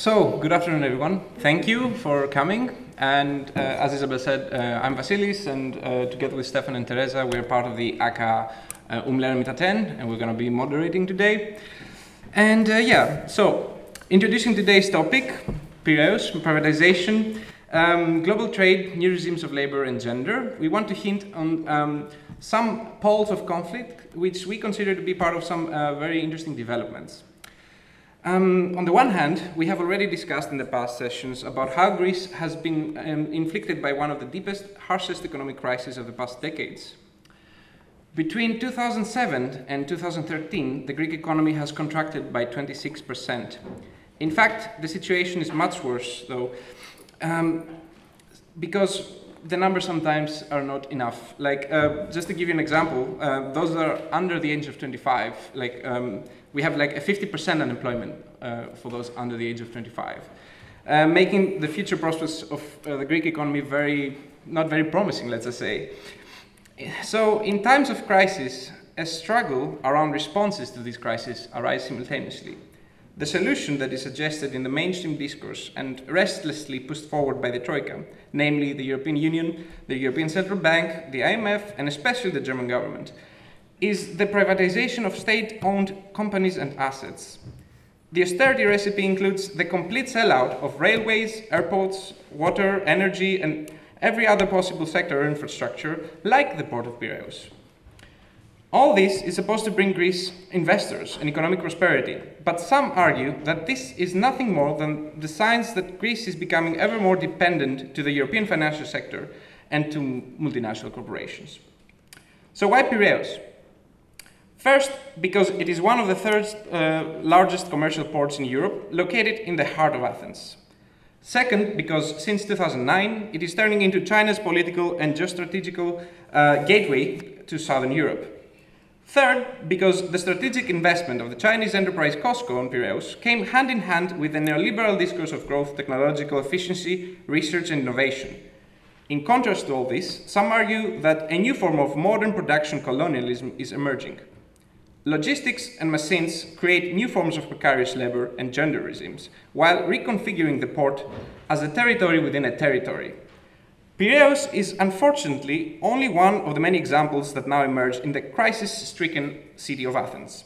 So, good afternoon, everyone. Thank you for coming. And uh, as Isabel said, uh, I'm Vasilis, and uh, together with Stefan and Teresa, we're part of the ACA uh, Umlernen mit and we're going to be moderating today. And uh, yeah, so introducing today's topic Piraeus, privatization, um, global trade, new regimes of labor, and gender. We want to hint on um, some poles of conflict, which we consider to be part of some uh, very interesting developments. Um, on the one hand, we have already discussed in the past sessions about how Greece has been um, inflicted by one of the deepest, harshest economic crises of the past decades. Between 2007 and 2013, the Greek economy has contracted by 26%. In fact, the situation is much worse, though, um, because the numbers sometimes are not enough. Like, uh, just to give you an example, uh, those that are under the age of 25, like, um, we have like a 50% unemployment uh, for those under the age of 25, uh, making the future prospects of uh, the Greek economy very, not very promising, let's just say. So, in times of crisis, a struggle around responses to these crises arise simultaneously. The solution that is suggested in the mainstream discourse and restlessly pushed forward by the Troika, namely the European Union, the European Central Bank, the IMF, and especially the German government, is the privatization of state owned companies and assets. The austerity recipe includes the complete sellout of railways, airports, water, energy, and every other possible sector or infrastructure, like the port of Piraeus. All this is supposed to bring Greece investors and economic prosperity, but some argue that this is nothing more than the signs that Greece is becoming ever more dependent to the European financial sector and to multinational corporations. So, why Piraeus? First, because it is one of the third uh, largest commercial ports in Europe, located in the heart of Athens. Second, because since 2009, it is turning into China's political and geostrategical uh, gateway to southern Europe. Third, because the strategic investment of the Chinese enterprise COSCO on Piraeus came hand in hand with the neoliberal discourse of growth, technological efficiency, research, and innovation. In contrast to all this, some argue that a new form of modern production colonialism is emerging. Logistics and machines create new forms of precarious labor and gender regimes, while reconfiguring the port as a territory within a territory. Piraeus is unfortunately only one of the many examples that now emerge in the crisis stricken city of Athens.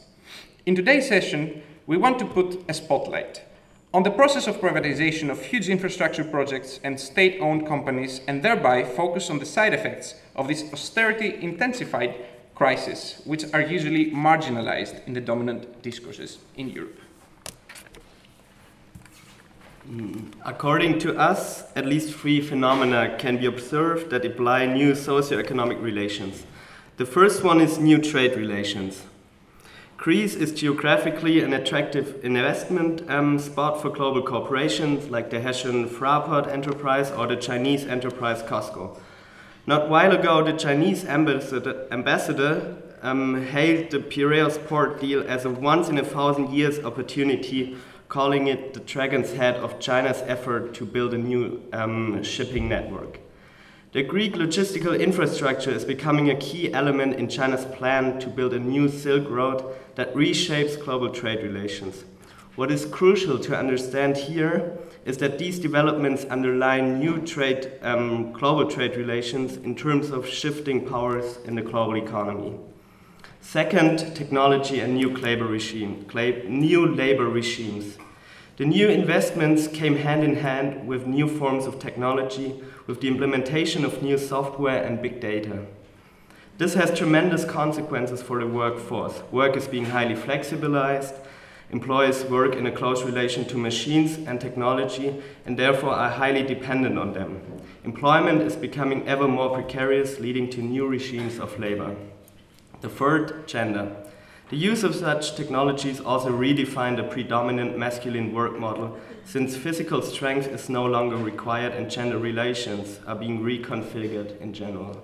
In today's session, we want to put a spotlight on the process of privatization of huge infrastructure projects and state owned companies, and thereby focus on the side effects of this austerity intensified crisis, which are usually marginalized in the dominant discourses in Europe. Mm, according to us, at least three phenomena can be observed that imply new socioeconomic relations. The first one is new trade relations. Greece is geographically an attractive investment um, spot for global corporations like the Hessian Fraport enterprise or the Chinese enterprise COSCO. Not while ago, the Chinese ambassador, ambassador um, hailed the Piraeus port deal as a once in a thousand years opportunity, calling it the dragon's head of China's effort to build a new um, shipping network. The Greek logistical infrastructure is becoming a key element in China's plan to build a new Silk Road that reshapes global trade relations. What is crucial to understand here is that these developments underline new trade, um, global trade relations in terms of shifting powers in the global economy. Second, technology and new labor regime, new labor regimes. The new investments came hand in hand with new forms of technology, with the implementation of new software and big data. This has tremendous consequences for the workforce. Work is being highly flexibilized, Employees work in a close relation to machines and technology and therefore are highly dependent on them. Employment is becoming ever more precarious, leading to new regimes of labor. The third, gender. The use of such technologies also redefined the predominant masculine work model, since physical strength is no longer required and gender relations are being reconfigured in general.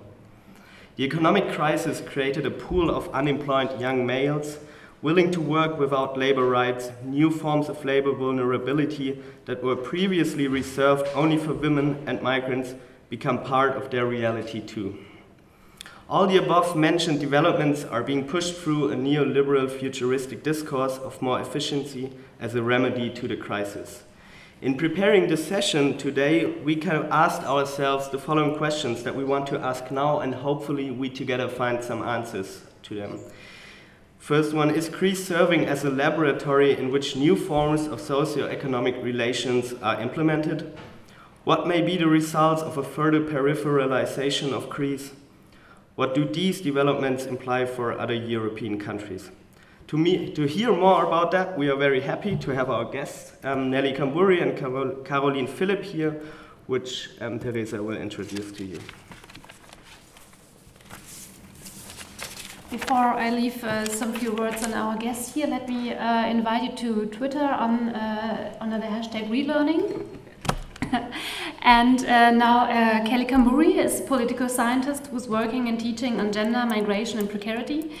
The economic crisis created a pool of unemployed young males willing to work without labor rights, new forms of labor vulnerability that were previously reserved only for women and migrants become part of their reality too. All the above mentioned developments are being pushed through a neoliberal futuristic discourse of more efficiency as a remedy to the crisis. In preparing this session today, we kind of asked ourselves the following questions that we want to ask now, and hopefully we together find some answers to them. First one is Greece serving as a laboratory in which new forms of socio-economic relations are implemented? What may be the results of a further peripheralization of Greece? What do these developments imply for other European countries? To, me, to hear more about that, we are very happy to have our guests, um, Nelly Kambouri and Caroline Philipp here, which um, Teresa will introduce to you. Before I leave uh, some few words on our guests here, let me uh, invite you to Twitter on, uh, under the hashtag relearning. and uh, now uh, Nelly Kambouri is a political scientist who's working and teaching on gender, migration and precarity.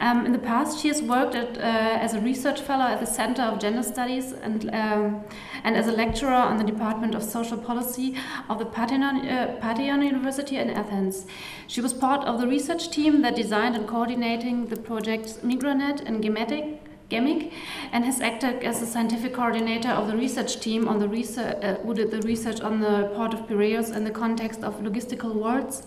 Um, in the past, she has worked at, uh, as a research fellow at the Center of Gender Studies and, um, and as a lecturer on the Department of Social Policy of the Panteion, uh, University in Athens. She was part of the research team that designed and coordinating the projects Migranet and Gematic, GEMIC and has acted as a scientific coordinator of the research team on the research, uh, who did the research on the port of Piraeus in the context of logistical worlds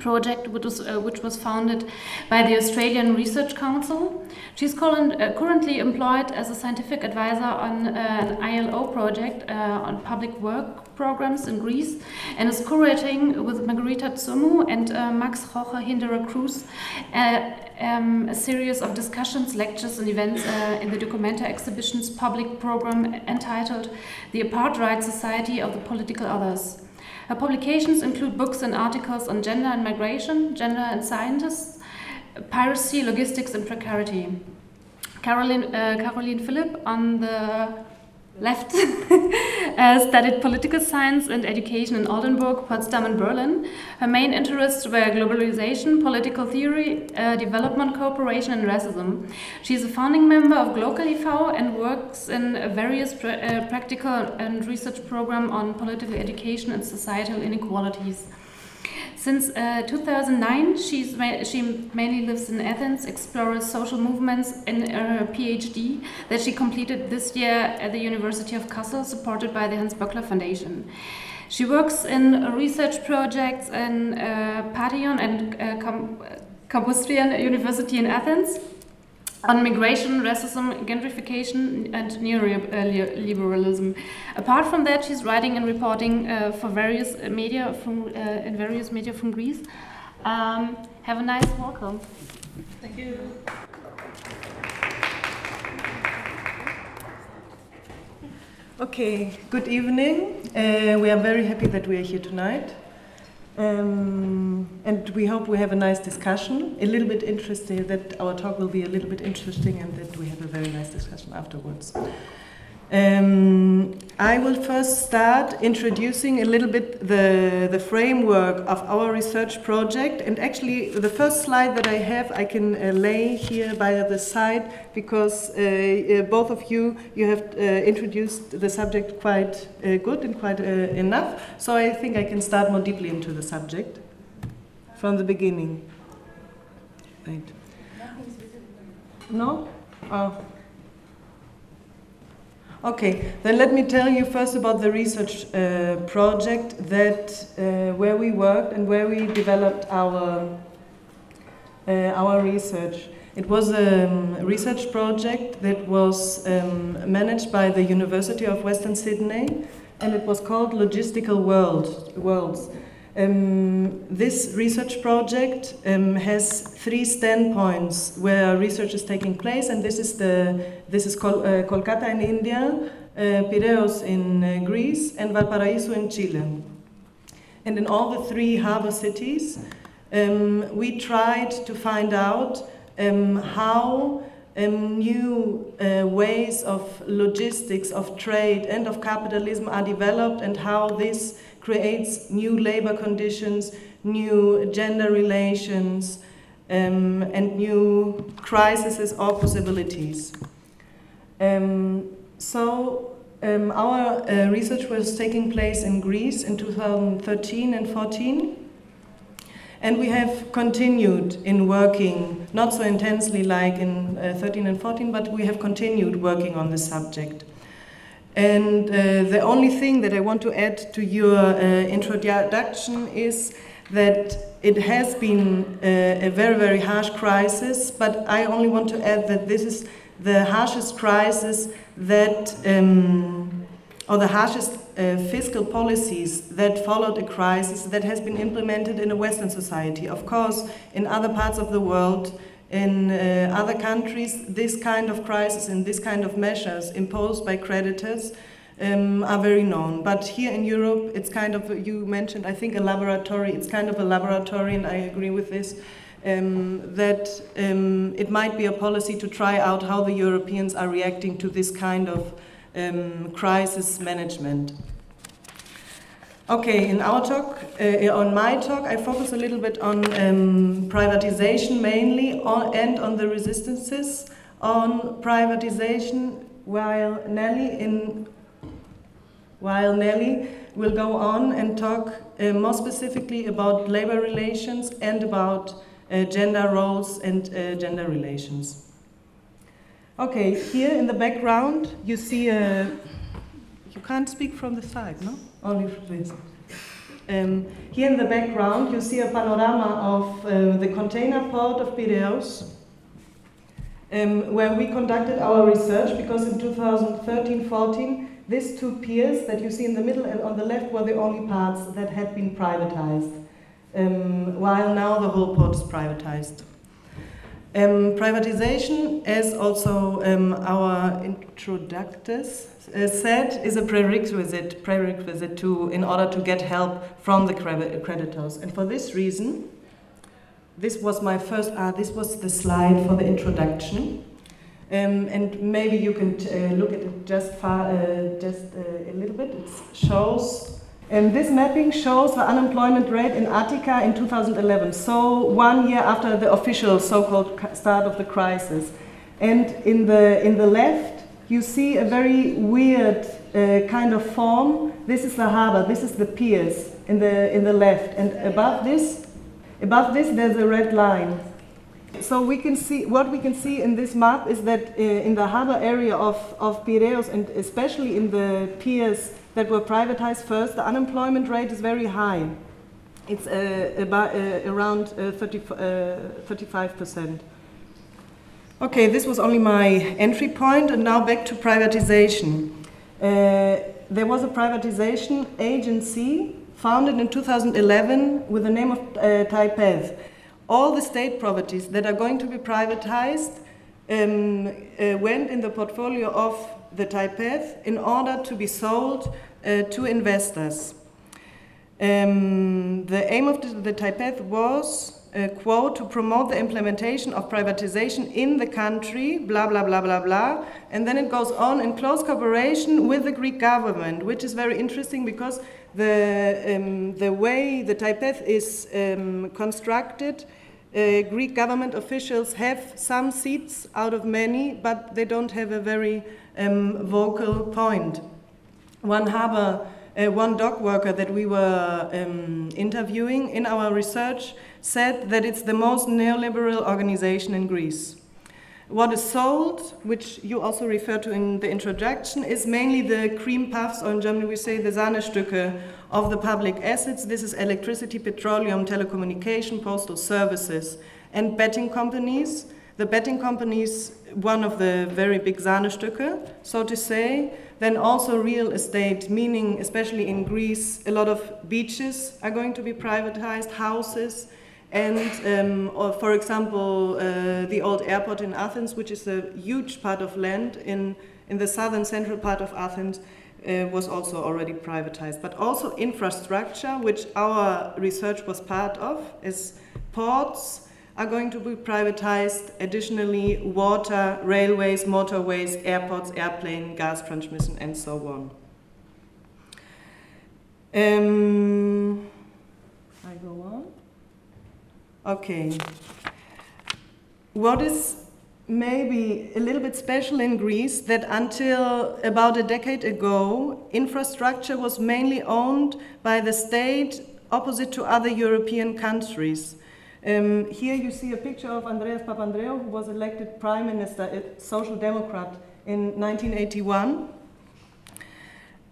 project, which was, uh, which was founded by the Australian Research Council. She's uh, currently employed as a scientific advisor on uh, an ILO project uh, on public work programs in Greece and is curating with Margarita Tsomou and uh, Max Rocha Hinderer Cruz um, a series of discussions, lectures, and events in the Documenta exhibition's public program entitled The Apartheid Society of the Political Others. Her publications include books and articles on gender and migration, gender and scientists, piracy, logistics, and precarity. Caroline, uh, Caroline Philipp on the left, uh, studied political science and education in Oldenburg, Potsdam, and Berlin. Her main interests were globalization, political theory, uh, development cooperation, and racism. She is a founding member of Global IV and works in various uh, practical and research programs on political education and societal inequalities. Since uh, 2009, she's ma she mainly lives in Athens, explores social movements in her PhD that she completed this year at the University of Kassel, supported by the Hans Böckler Foundation. She works in research projects in uh, Panteion and uh, Kapodistrian University in Athens on migration, racism, gentrification, and neoliberalism. Apart from that, she's writing and reporting uh, for various media from uh, in various media from Greece. Um, have a nice welcome. Thank you. Okay, good evening. Uh, we are very happy that we are here tonight. Um, and we hope we have a nice discussion. A little bit interesting, that our talk will be a little bit interesting and that we have a very nice discussion afterwards. Um, I will first start introducing a little bit the, the framework of our research project. And actually, the first slide that I have, I can uh, lay here by the side because uh, uh, both of you, you have uh, introduced the subject quite uh, good and quite uh, enough. So I think I can start more deeply into the subject from the beginning. Right. No? Oh. Okay, then let me tell you first about the research uh, project that uh, where we worked and where we developed our uh, our research. It was a um, research project that was um, managed by the University of Western Sydney, and it was called Logistical World, Worlds. Um, this research project um, has three standpoints where research is taking place, and this is the this is Kol uh, Kolkata in India, uh, Piraeus in uh, Greece, and Valparaiso in Chile. And in all the three harbor cities, um, we tried to find out um, how um, new uh, ways of logistics, of trade, and of capitalism are developed, and how this creates new labor conditions, new gender relations, um, and new crises or possibilities. Um, so um, our uh, research was taking place in Greece in 2013 and 14. And we have continued in working, not so intensely like in uh, 13 and 14, but we have continued working on the subject. And uh, the only thing that I want to add to your uh, introduction is that it has been uh, a very, very harsh crisis, but I only want to add that this is the harshest crisis that, um, or the harshest uh, fiscal policies that followed a crisis that has been implemented in a Western society. Of course, in other parts of the world, in uh, other countries, this kind of crisis and this kind of measures imposed by creditors um, are very known. But here in Europe, it's kind of, you mentioned, I think, a laboratory. It's kind of a laboratory, and I agree with this. Um, that um, it might be a policy to try out how the Europeans are reacting to this kind of um, crisis management. Okay, in our talk, uh, on my talk, I focus a little bit on um, privatization mainly on, and on the resistances on privatization, while Nelly in while Nelly will go on and talk uh, more specifically about labor relations and about uh, gender roles and uh, gender relations. Okay, here in the background you see a. You can't speak from the side, no? Only this. Um, here in the background you see a panorama of uh, the container port of Piraeus, um, where we conducted our research because in 2013 14 these two piers that you see in the middle and on the left were the only parts that had been privatized, um, while now the whole port is privatized. Um, privatization, as also um, our introductors uh, said, is a prerequisite, prerequisite to, in order to get help from the creditors. And for this reason, this was my first, uh, this was the slide for the introduction. Um, and maybe you can uh, look at it just far, uh, just uh, a little bit. It shows, and this mapping shows the unemployment rate in Attica in 2011. So one year after the official so-called start of the crisis. And in the in the left, you see a very weird uh, kind of form. This is the harbor. This is the piers in the in the left, and above this, above this, there's a red line. So we can see what we can see in this map is that uh, in the harbor area of, of Piraeus and especially in the piers that were privatized first, the unemployment rate is very high. It's uh, about uh, around uh, 30, 35%. Uh, okay, this was only my entry point, and now back to privatization. Uh, there was a privatization agency founded in 2011 with the name of uh, TAIPED all the state properties that are going to be privatized um, uh, went in the portfolio of the TAIPED in order to be sold uh, to investors. Um, the aim of the, TAIPED was, uh, quote, to promote the implementation of privatization in the country, blah, blah, blah, blah, blah. And then it goes on in close cooperation with the Greek government, which is very interesting because the, um, the way the TAIPED is um, constructed, uh, Greek government officials have some seats out of many, but they don't have a very um, vocal point. One harbor, uh, one dock worker that we were um, interviewing in our research said that it's the most neoliberal organization in Greece. What is sold, which you also refer to in the introduction, is mainly the cream puffs, or in Germany we say the Sahnestücke of the public assets. This is electricity, petroleum, telecommunication, postal services, and betting companies. The betting companies, one of the very big Sahnestücke, so to say. Then also real estate, meaning especially in Greece, a lot of beaches are going to be privatized, houses, and um, or for example, uh, the old airport in Athens, which is a huge part of land in, in the southern central part of Athens, uh, was also already privatized. But also infrastructure, which our research was part of, is ports are going to be privatized. Additionally, water, railways, motorways, airports, airplane, gas transmission, and so on. Um, I go on. Okay. What is maybe a little bit special in Greece that until about a decade ago, infrastructure was mainly owned by the state opposite to other European countries. Um, here you see a picture of Andreas Papandreou, who was elected prime minister, a social democrat, in 1981.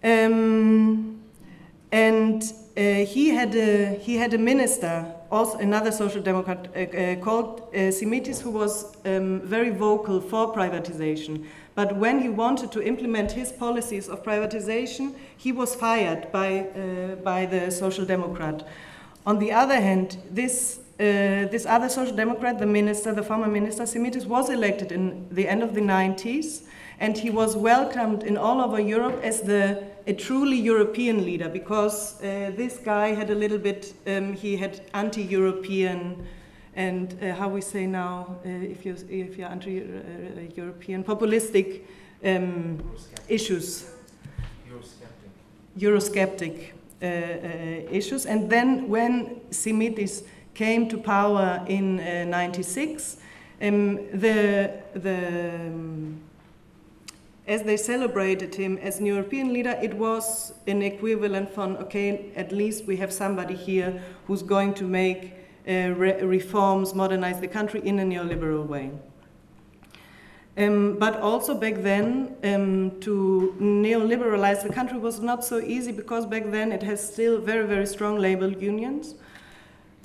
Um, and uh, he had a he had a minister, also another social democrat uh, uh, called uh, Simitis, who was um, very vocal for privatization. But when he wanted to implement his policies of privatization, he was fired by uh, by the social democrat. On the other hand, this uh, this other social democrat, the minister, the former minister Simitis, was elected in the end of the 90s, and he was welcomed in all over Europe as the a truly European leader because uh, this guy had a little bit, um, he had anti-European and uh, how we say now, uh, if you're, if you're anti-European, populistic um, issues. Eurosceptic. Eurosceptic uh, uh, issues. And then when Simitis came to power in uh, 96, um, the, the um, as they celebrated him as an European leader, it was an equivalent from, okay, at least we have somebody here who's going to make uh, re reforms, modernize the country in a neoliberal way. Um, but also back then, um, to neoliberalize the country was not so easy because back then it has still very, very strong labor unions.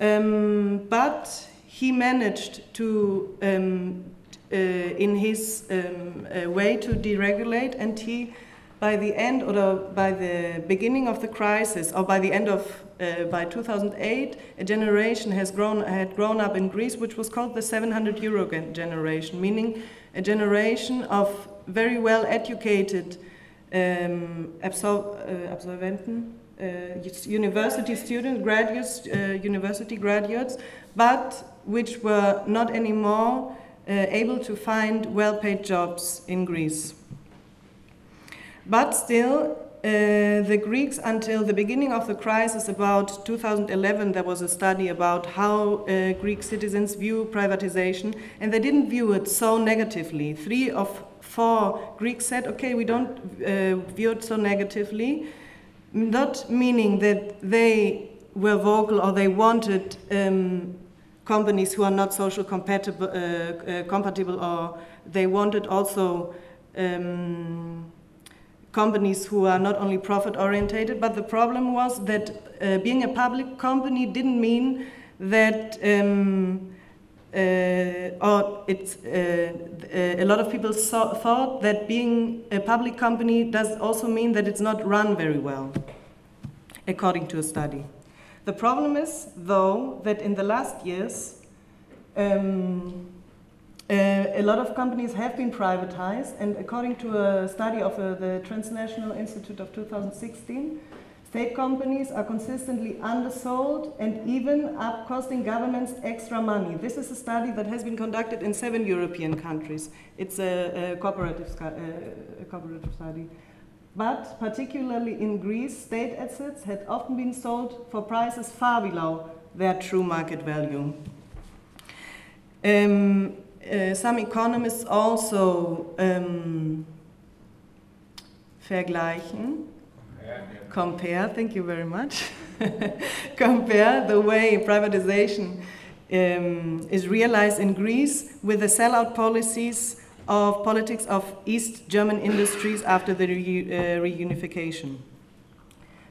Um, but he managed to um, uh, in his um, uh, way to deregulate, and he, by the end or by the beginning of the crisis, or by the end of uh, by 2008, a generation has grown had grown up in Greece, which was called the 700 euro generation, meaning a generation of very well educated um, absol uh, absolventen, university students, graduates, uh, university graduates, but which were not anymore uh, able to find well paid jobs in Greece. But still, uh, the Greeks, until the beginning of the crisis, about 2011, there was a study about how uh, Greek citizens view privatization, and they didn't view it so negatively. Three of four Greeks said, okay, we don't uh, view it so negatively, not meaning that they were vocal or they wanted um, companies who are not social compatible, uh, uh, compatible or they wanted also um, companies who are not only profit orientated, but the problem was that uh, being a public company didn't mean that um, or it's uh, a lot of people saw, thought that being a public company does also mean that it's not run very well, according to a study. The problem is, though, that in the last years, um, uh, a lot of companies have been privatized, and according to a study of uh, the Transnational Institute of 2016, state companies are consistently undersold and even up costing governments extra money. This is a study that has been conducted in seven European countries. It's a, a cooperative, a cooperative study. But particularly in Greece, state assets had often been sold for prices far below their true market value. Um, uh, some economists also um, vergleichen, compare, thank you very much, compare the way privatization um, is realized in Greece with the sellout policies of politics of East German industries after the uh, reunification.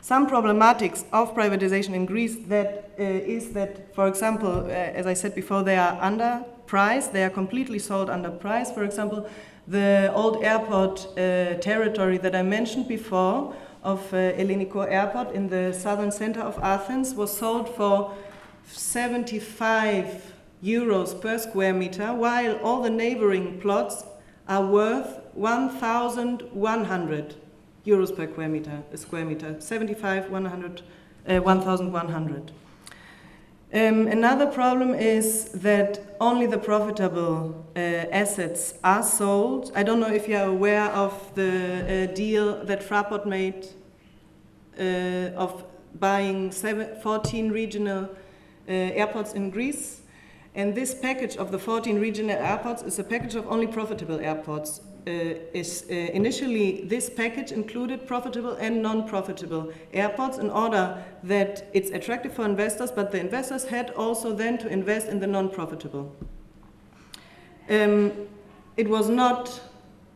Some problematics of privatization in Greece that uh, is that, for example, uh, as I said before, they are underpriced. They are completely sold under price. For example, the old airport uh, territory that I mentioned before of uh, Elliniko Airport in the southern center of Athens was sold for 75 euros per square meter, while all the neighboring plots are worth 1,100 euros per square meter, a square meter 75, 100, uh, 1,100. Um, another problem is that only the profitable uh, assets are sold. I don't know if you are aware of the uh, deal that Fraport made of buying seven, 14 regional uh, airports in Greece. And this package of the 14 regional airports is a package of only profitable airports. Uh, is uh, initially this package included profitable and non-profitable airports in order that it's attractive for investors, but the investors had also then to invest in the non-profitable. Um, it was not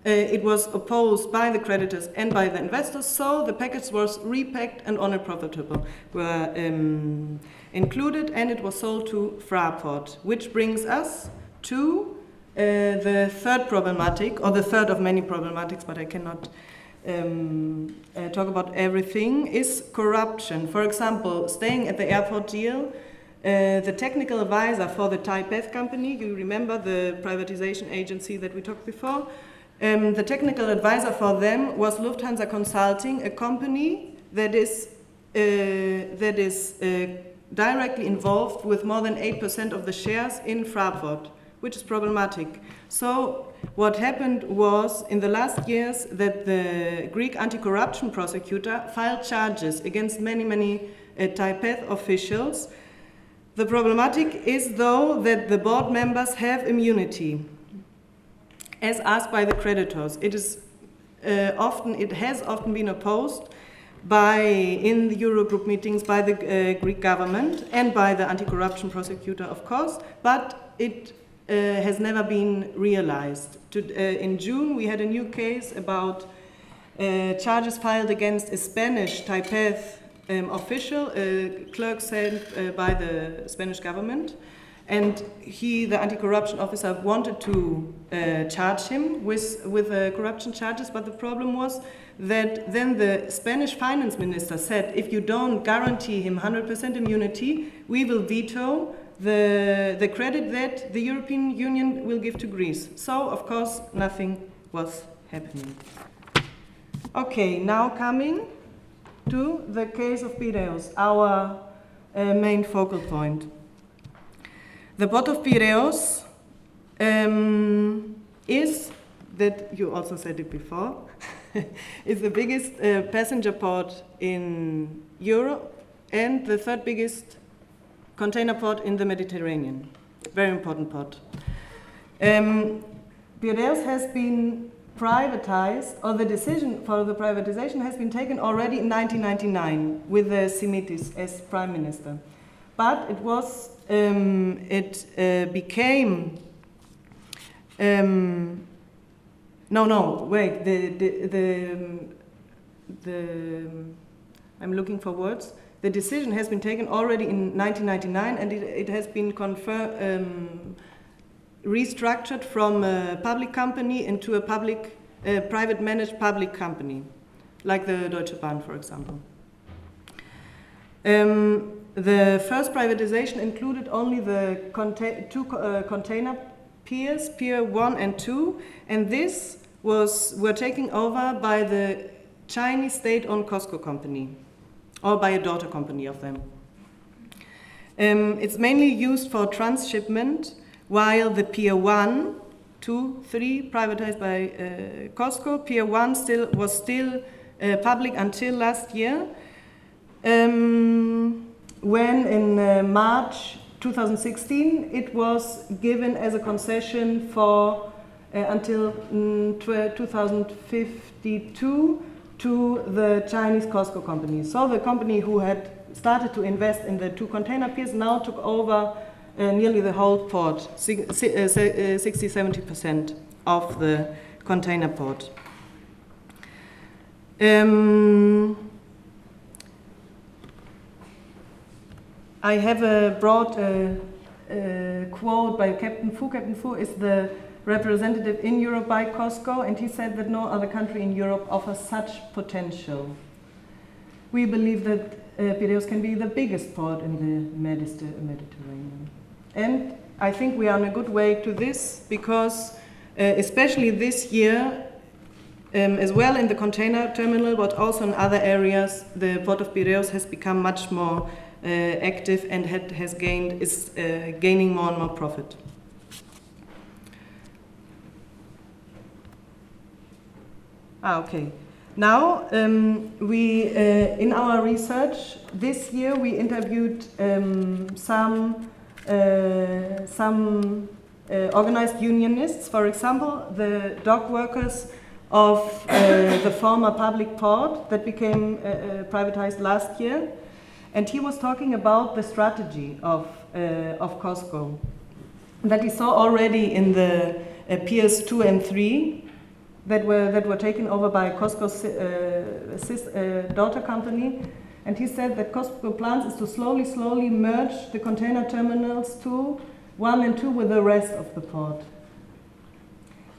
uh, it was opposed by the creditors and by the investors, so the package was repacked and only profitable were um, included, and it was sold to Fraport, which brings us to uh, the third problematic, or the third of many problematics, but I cannot um, uh, talk about everything, is corruption. For example, staying at the airport deal, uh, the technical advisor for the TAIPED company, you remember the privatization agency that we talked before, um, the technical advisor for them was Lufthansa Consulting, a company that is, uh, that is uh, directly involved with more than 8% of the shares in Fraport, which is problematic. So, what happened was in the last years that the Greek anti corruption prosecutor filed charges against many, many uh, TAIPED officials. The problematic is, though, that the board members have immunity as asked by the creditors. It is uh, often, it has often been opposed by, in the Eurogroup meetings, by the uh, Greek government and by the anti-corruption prosecutor, of course, but it uh, has never been realized. To, uh, in June, we had a new case about uh, charges filed against a Spanish TAIPED um, official, a clerk sent uh, by the Spanish government, and he, the anti-corruption officer, wanted to uh, charge him with, with uh, corruption charges, but the problem was that then the Spanish finance minister said, if you don't guarantee him 100% immunity, we will veto the, the credit that the European Union will give to Greece. So, of course, nothing was happening. Okay, now coming to the case of Piraeus, our uh, main focal point. The port of Piraeus um, is, that you also said it before, is the biggest uh, passenger port in Europe and the third biggest container port in the Mediterranean. Very important port. Um, Piraeus has been privatized, or the decision for the privatization has been taken already in 1999 with the Simitis as prime minister. But it was um, it uh, became um, no no wait the the the, the I'm looking for words. The decision has been taken already in 1999 and it, it has been confirmed um, restructured from a public company into a public uh, private managed public company like the Deutsche Bahn for example. Um, the first privatization included only the two uh, container piers, Pier 1 and 2, and this was were taken over by the Chinese state-owned COSCO company, or by a daughter company of them. Um, it's mainly used for transshipment, while the Pier 1, 2, 3, privatized by uh, COSCO, Pier 1 still, was still uh, public until last year. Um, when in uh, March 2016 it was given as a concession for uh, until mm, 2052 to the Chinese COSCO company. So the company who had started to invest in the two container piers now took over uh, nearly the whole port, 60-70% uh, of the container port. Um, I have a brought a, a quote by Captain Fu. Captain Fu is the representative in Europe by COSCO, and he said that no other country in Europe offers such potential. We believe that uh, Piraeus can be the biggest port in the Mediterranean. And I think we are on a good way to this because, uh, especially this year, um, as well in the container terminal, but also in other areas, the port of Piraeus has become much more uh, active and had, has gained, is uh, gaining more and more profit. Ah, okay. Now, um, we, uh, in our research this year, we interviewed um, some, uh, some uh, organized unionists, for example, the dock workers of uh, the former public port that became privatized last year. And he was talking about the strategy of, uh, of COSCO that he saw already in the uh, Piers 2 and 3. that were, that were taken over by COSCO's uh, sis, uh, daughter company. And he said that COSCO plans is to slowly, slowly merge the container terminals two, one and two with the rest of the port.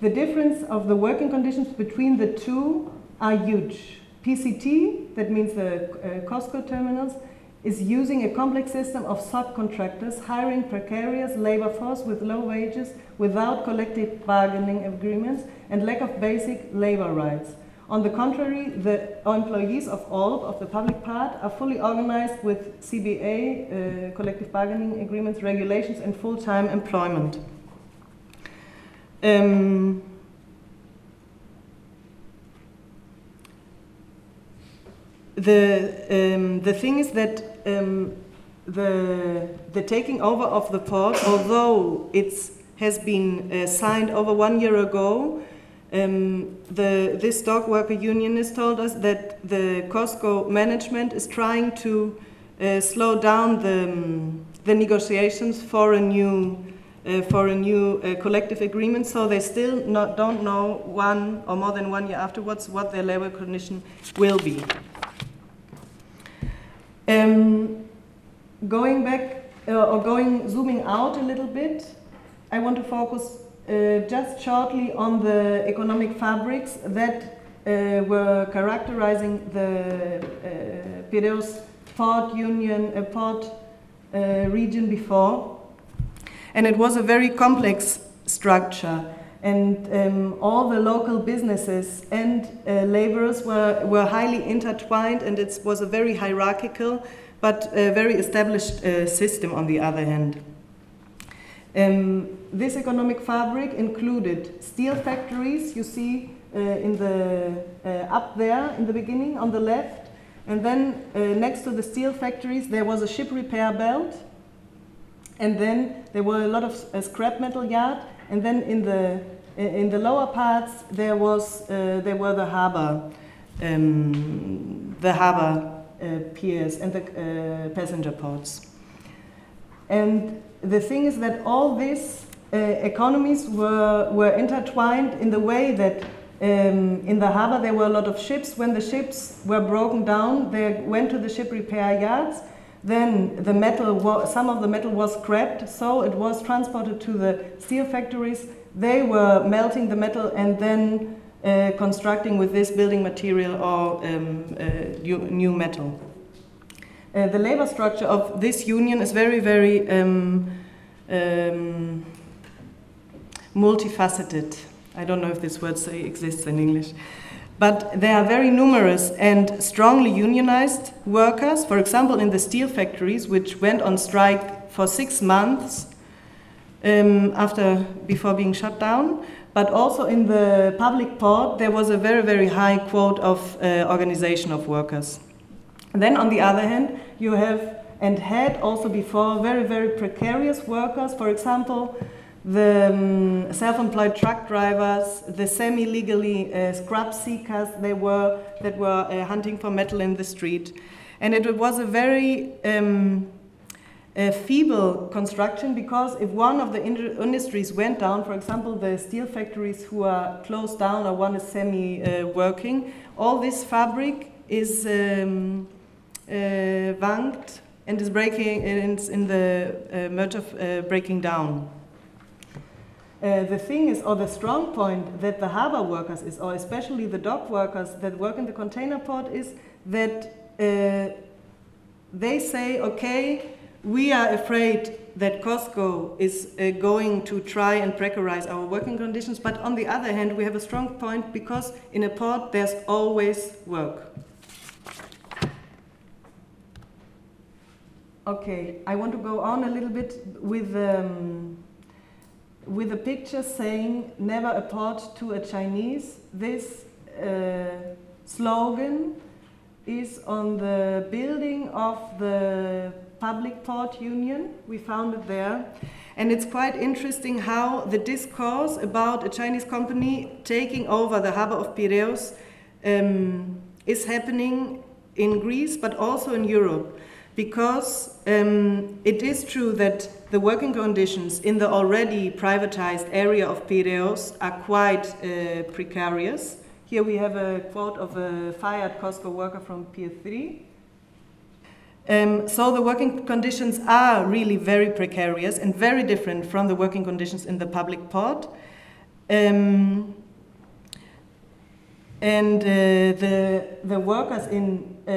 The difference of the working conditions between the two are huge. PCT, that means the uh, COSCO terminals, is using a complex system of subcontractors hiring precarious labor force with low wages without collective bargaining agreements and lack of basic labor rights. On the contrary, the employees of all of the public part, are fully organized with CBA, uh, collective bargaining agreements, regulations, and full-time employment. Um, the um, the thing is that um, the the taking over of the port, although it has been uh, signed over one year ago, um, the this dock worker union has told us that the COSCO management is trying to uh, slow down the um, the negotiations for a new. Uh, for a new uh, collective agreement, so they still not, don't know one or more than one year afterwards what their labor condition will be. Um, going back uh, or going zooming out a little bit, I want to focus uh, just shortly on the economic fabrics that uh, were characterizing the uh, Piraeus port union, uh, port uh, region before. And it was a very complex structure and um, all the local businesses and uh, laborers were, were highly intertwined and it was a very hierarchical but a very established uh, system on the other hand. Um, this economic fabric included steel factories, you see uh, in the, uh, up there in the beginning on the left, and then uh, next to the steel factories there was a ship repair belt, and then there were a lot of uh, scrap metal yard, and then in the in the lower parts there was uh, there were the harbor um, the harbor uh, piers and the uh, passenger ports. And the thing is that all these uh, economies were were intertwined in the way that. Um, in the harbor, there were a lot of ships. When the ships were broken down, they went to the ship repair yards. Then the metal, some of the metal was scrapped, so it was transported to the steel factories they were melting the metal and then uh, constructing with this building material or um, uh, new metal. Uh, the labor structure of this union is very, very um, um, multifaceted. I don't know if this word exists in English. But there are very numerous and strongly unionized workers, for example, in the steel factories, which went on strike for six months um, after before being shut down. But also in the public port, there was a very, very high quote of uh, organization of workers. And then on the other hand, you have and had also before very, very precarious workers. For example, the um, self-employed truck drivers, the semi-legally uh, scrap seekers, they were that were uh, hunting for metal in the street, and it was a very um, a feeble construction because if one of the industries went down, for example, the steel factories who are closed down or one is semi uh, working, all this fabric is um, uh, and is breaking in, in the uh, merge of uh, breaking down. Uh, the thing is, or the strong point that the harbor workers is, or especially the dock workers that work in the container port, is that uh, they say, okay, we are afraid that COSCO is uh, going to try and precarize our working conditions, but on the other hand, we have a strong point because in a port there's always work. Okay, I want to go on a little bit with, um, with a picture saying never a to a Chinese. This uh, slogan is on the building of the Public Port Union. We found it there. And it's quite interesting how the discourse about a Chinese company taking over the harbor of Piraeus um, is happening in Greece, but also in Europe. because um, it is true that the working conditions in the already privatized area of Piraeus are quite uh, precarious. Here we have a quote of a fired COSCO worker from Pier 3. Um, so the working conditions are really very precarious and very different from the working conditions in the public port. Um, and uh, the the workers in uh,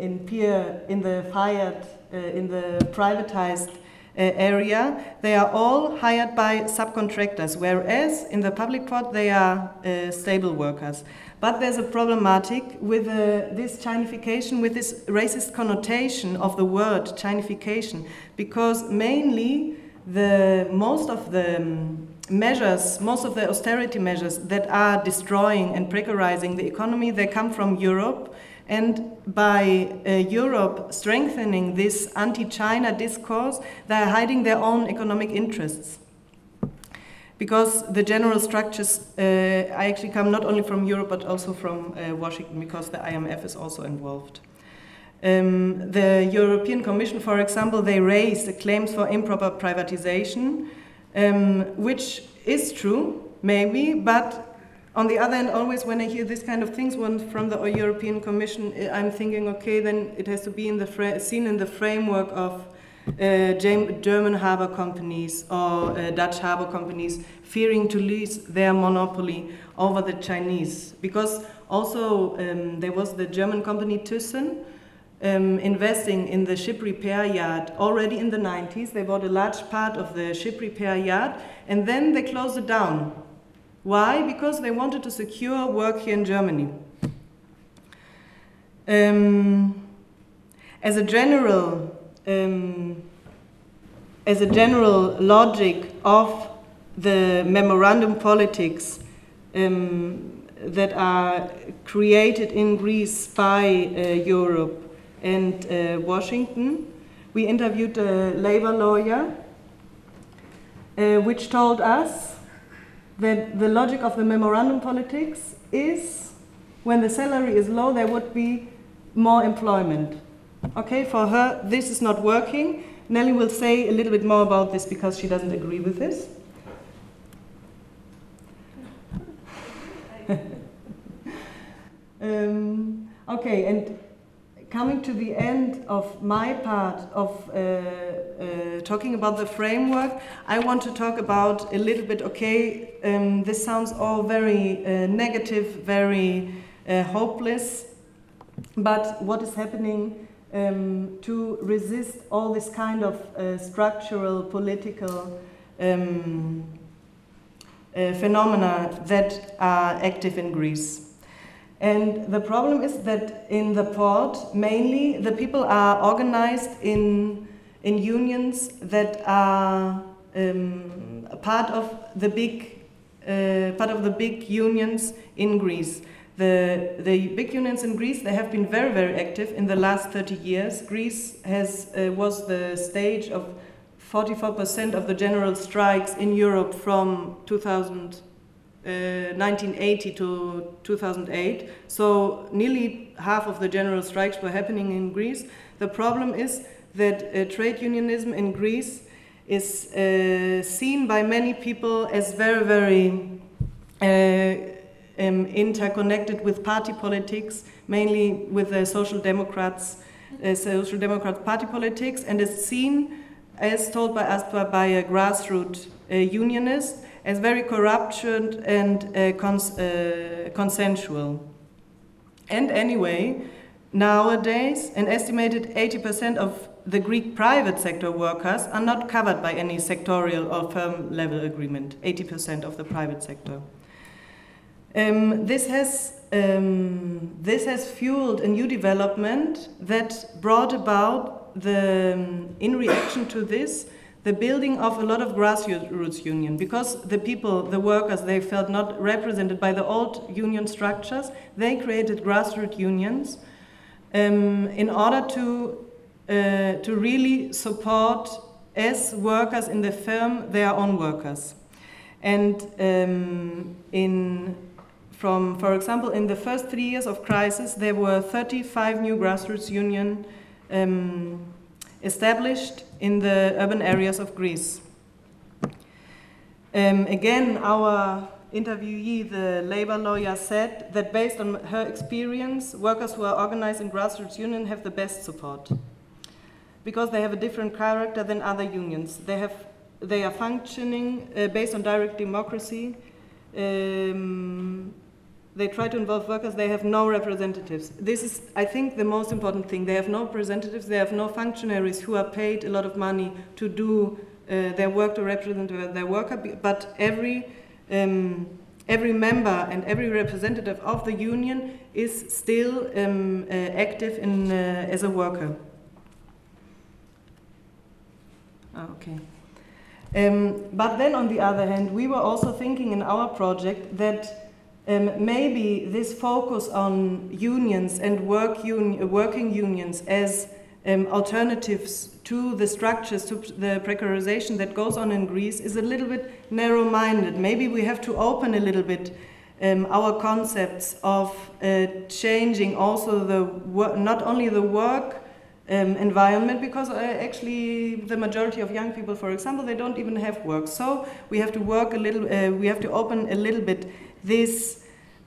in Pier in the fired uh, in the privatized area they are all hired by subcontractors whereas in the public port they are uh, stable workers but there's a problematic with uh, this Chinification, with this racist connotation of the word Chinification, because mainly the most of the um, measures, most of the austerity measures that are destroying and precarizing the economy, they come from Europe. And by uh, Europe strengthening this anti China discourse, they are hiding their own economic interests. Because the general structures, uh, I actually come not only from Europe but also from uh, Washington, because the IMF is also involved. Um, the European Commission, for example, they raised the claims for improper privatization um, which is true, maybe, but on the other hand, always when I hear this kind of things from the European Commission, I'm thinking, okay, then it has to be in the seen in the framework of uh, German harbor companies or uh, Dutch harbor companies fearing to lose their monopoly over the Chinese. Because also um, there was the German company Thyssen um, investing in the ship repair yard already in the 90s. They bought a large part of the ship repair yard and then they closed it down. Why? Because they wanted to secure work here in Germany. Um, as a general, um, as a general logic of the memorandum politics um, that are created in Greece by uh, Europe, and uh, Washington. We interviewed a labor lawyer, uh, which told us that the logic of the memorandum politics is when the salary is low, there would be more employment. Okay, for her, this is not working. Nelly will say a little bit more about this because she doesn't agree with this. um, okay, and coming to the end of my part of uh, uh, talking about the framework, I want to talk about a little bit. Okay, um, this sounds all very uh, negative, very uh, hopeless, but what is happening um, to resist all this kind of uh, structural political um, uh, phenomena that are active in Greece? And the problem is that in the port, mainly the people are organized in, in unions that are um, part of the big uh, part of the big unions in Greece. The, the big unions in Greece they have been very very active in the last 30 years. Greece has uh, was the stage of 44% of the general strikes in Europe from 2000 1980 uh, to 2008. So nearly half of the general strikes were happening in Greece. The problem is that uh, trade unionism in Greece is uh, seen by many people as very, very uh, um, interconnected with party politics, mainly with the Social Democrats, uh, Social Democrat party politics, and is seen, as told by us by a grassroots unionist, as very corruption and uh, cons uh, consensual. And anyway, nowadays, an estimated 80% of the Greek private sector workers are not covered by any sectorial or firm level agreement, 80% of the private sector. Um, this, has, um, this has fueled a new development that brought about the, um, in reaction to this, the building of a lot of grassroots union because the people, the workers, they felt not represented by the old union structures. They created grassroots unions um, in order to uh, to really support as workers in the firm their own workers. And um, in from, for example, in the first three years of crisis, there were 35 new grassroots union um, established in the urban areas of Greece. Um, again, our interviewee, the labor lawyer, said that based on her experience, workers who are organized in grassroots union have the best support because they have a different character than other unions. They, have, they are functioning uh, based on direct democracy. Um, they try to involve workers, they have no representatives. This is, I think, the most important thing. They have no representatives, they have no functionaries who are paid a lot of money to do uh, their work to represent their worker, but every, um, every member and every representative of the union is still um, uh, active in, uh, as a worker. Oh, okay. Um, but then, on the other hand, we were also thinking in our project that um, maybe this focus on unions and work un working unions as um, alternatives to the structures, to the precarization that goes on in Greece is a little bit narrow minded. Maybe we have to open a little bit um, our concepts of uh, changing also the not only the work um, environment because uh, actually the majority of young people, for example, they don't even have work. So we have to work a little, uh, we have to open a little bit this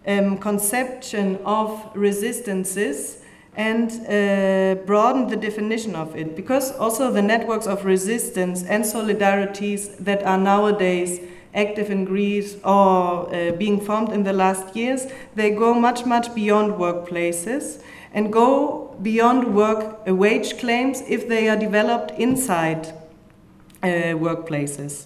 um, conception of resistances and uh, broaden the definition of it because also the networks of resistance and solidarities that are nowadays active in Greece or uh, being formed in the last years, they go much, much beyond workplaces and go beyond work uh, wage claims if they are developed inside uh, workplaces.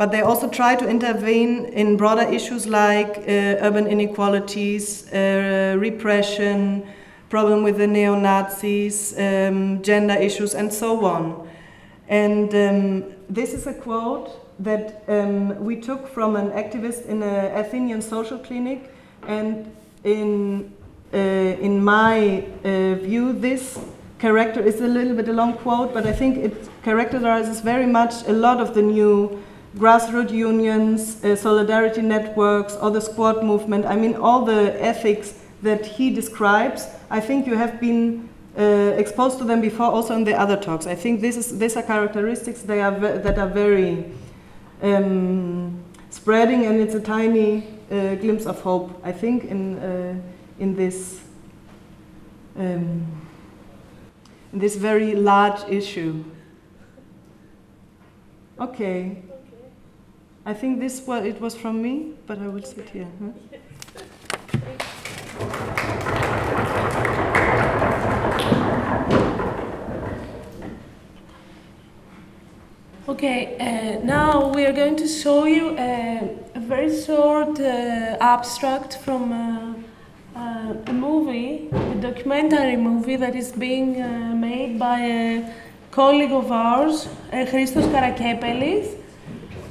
But they also try to intervene in broader issues like uh, urban inequalities, uh, repression, problem with the neo Nazis, um, gender issues, and so on. And um, this is a quote that um, we took from an activist in an Athenian social clinic. And in, uh, in my uh, view, this character is a little bit a long quote, but I think it characterizes very much a lot of the new grassroots unions, uh, solidarity networks, or the squad movement. I mean, all the ethics that he describes, I think you have been uh, exposed to them before also in the other talks. I think this is, these are characteristics they are that are very um, spreading and it's a tiny uh, glimpse of hope, I think, in, uh, in, this, um, in this very large issue. Okay. I think this was, it was from me, but I will sit here. Huh? Okay, uh, now we are going to show you a, a very short uh, abstract from uh, uh a movie, a documentary movie that is being uh, made by a colleague of ours, uh, Christos Karakepelis.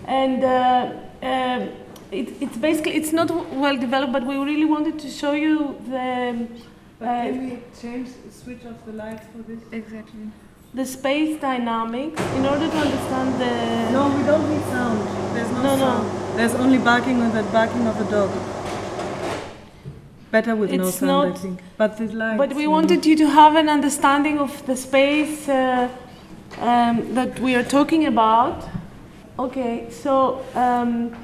And it, it's basically, it's not well developed, but we really wanted to show you the... But can we change, switch off the lights for this? Exactly the space dynamics in order to understand the. No, we don't need sound. There's no, no sound. No. There's only barking with the barking of a dog. Better with it's no sound, not, I think. But the lights. But we wanted you to have an understanding of the space uh, um, that we are talking about. Okay, so um,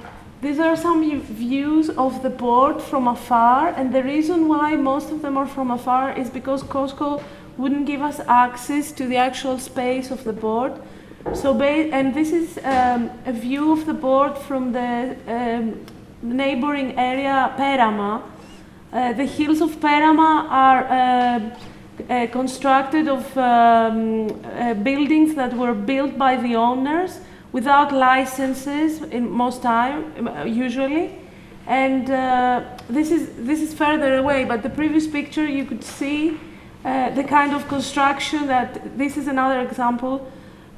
these are some views of the port from afar, and the reason why most of them are from afar is because COSCO wouldn't give us access to the actual space of the board. So, and this is um, a view of the board from the um, neighboring area Perama. Uh, the hills of Perama are uh, uh, constructed of um, uh, buildings that were built by the owners without licenses in most time, usually. And uh, this is this is further away, but the previous picture you could see uh, the kind of construction that this is another example.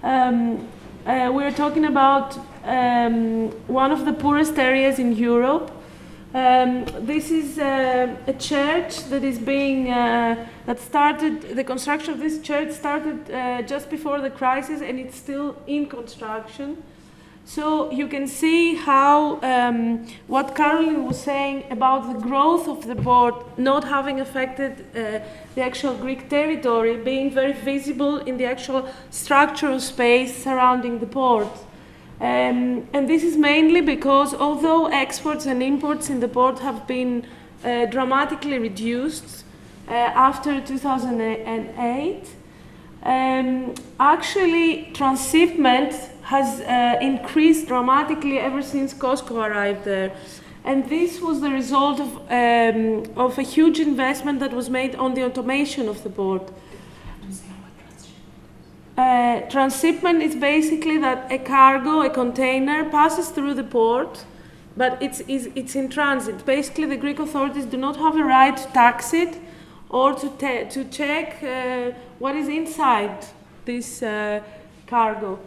Um, uh, we're talking about um, one of the poorest areas in Europe. Um, this is uh, a church that is being uh, that started. The construction of this church started uh, just before the crisis, and it's still in construction. So you can see how um, what Caroline was saying about the growth of the port not having affected uh, the actual Greek territory being very visible in the actual structural space surrounding the port. Um, and this is mainly because although exports and imports in the port have been uh, dramatically reduced uh, after 2008, um, actually transshipment has uh, increased dramatically ever since COSCO arrived there. And this was the result of, um, of a huge investment that was made on the automation of the port. Uh, transshipment is basically that a cargo, a container, passes through the port, but it's, it's, it's in transit. Basically, the Greek authorities do not have a right to tax it or to, to check uh, what is inside this uh, cargo.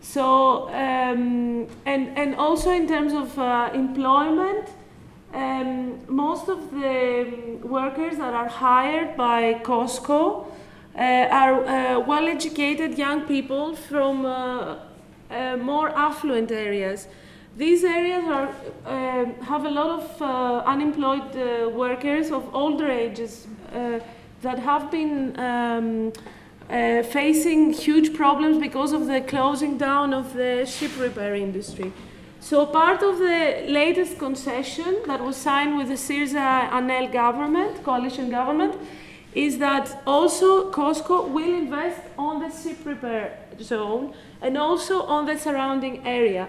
So, um, and, and also in terms of uh, employment, um, most of the workers that are hired by COSCO uh, are uh, well educated young people from uh, more affluent areas. These areas are, have a lot of unemployed workers of older ages that have been um, uh, facing huge problems because of the closing down of the ship repair industry. So part of the latest concession that was signed with the Syriza Anel government, coalition government, is that also COSCO will invest on the ship repair zone and also on the surrounding area.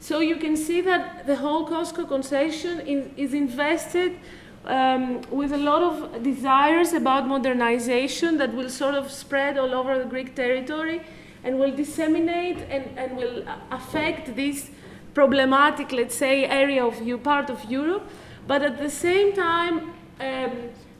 So you can see that the whole COSCO concession in, is invested um, with a lot of desires about modernization that will sort of spread all over the Greek territory and will disseminate and, and will affect this problematic, let's say, area of you, part of Europe. But at the same time, um,